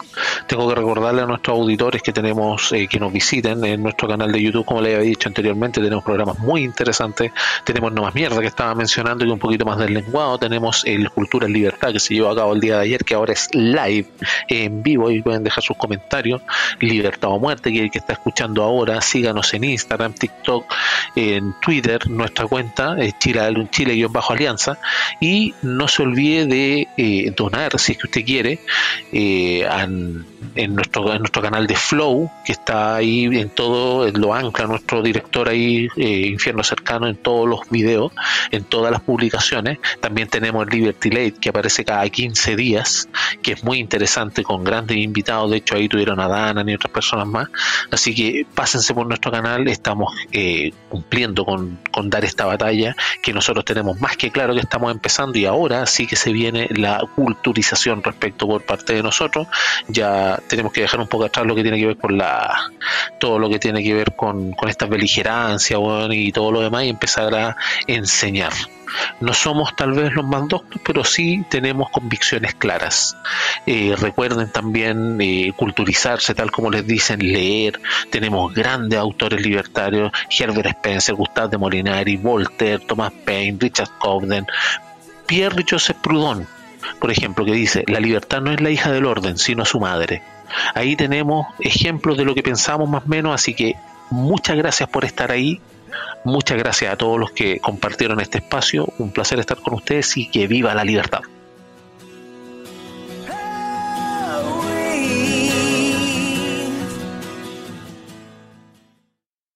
Tengo que recordarle a nuestros auditores que tenemos, eh, que nos visiten en nuestro canal de YouTube, como les había dicho anteriormente, tenemos programas muy interesantes. Tenemos No Más Mierda, que estaba mencionando, y un poquito más del lenguado. Tenemos el Cultura en Libertad, que se llevó a cabo el día de ayer, que ahora es live, en vivo, y pueden dejar sus comentarios. Libertad o Muerte, que el que está escuchando ahora, síganos en Instagram, TikTok, en Twitter nuestra cuenta, Chile, Chile-Bajo Alianza, y no se olvide de eh, donar, si es que usted quiere, eh, en, nuestro, en nuestro canal de Flow, que está ahí en todo, lo ancla nuestro director ahí, eh, Infierno Cercano, en todos los videos, en todas las publicaciones. También tenemos el Liberty Late, que aparece cada 15 días, que es muy interesante, con grandes invitados, de hecho ahí tuvieron a Dana y otras personas más. Así que pásense por nuestro canal, estamos cumpliendo con, con dar esta batalla, que nosotros tenemos más que claro que estamos empezando y ahora sí que se viene la culturización respecto por parte de nosotros. Ya tenemos que dejar un poco atrás lo que tiene que ver con la todo lo que tiene que ver con, con esta beligerancia y todo lo demás y empezar a enseñar. No somos tal vez los más doctos, pero sí tenemos convicciones claras. Eh, recuerden también eh, culturizarse, tal como les dicen, leer. Tenemos grandes autores libertarios, Herbert Spencer, Gustave de Molinari, Voltaire, Thomas Paine, Richard Cobden, Pierre Joseph Proudhon, por ejemplo, que dice, la libertad no es la hija del orden, sino su madre. Ahí tenemos ejemplos de lo que pensamos más o menos, así que muchas gracias por estar ahí. Muchas gracias a todos los que compartieron este espacio. Un placer estar con ustedes y que viva la libertad.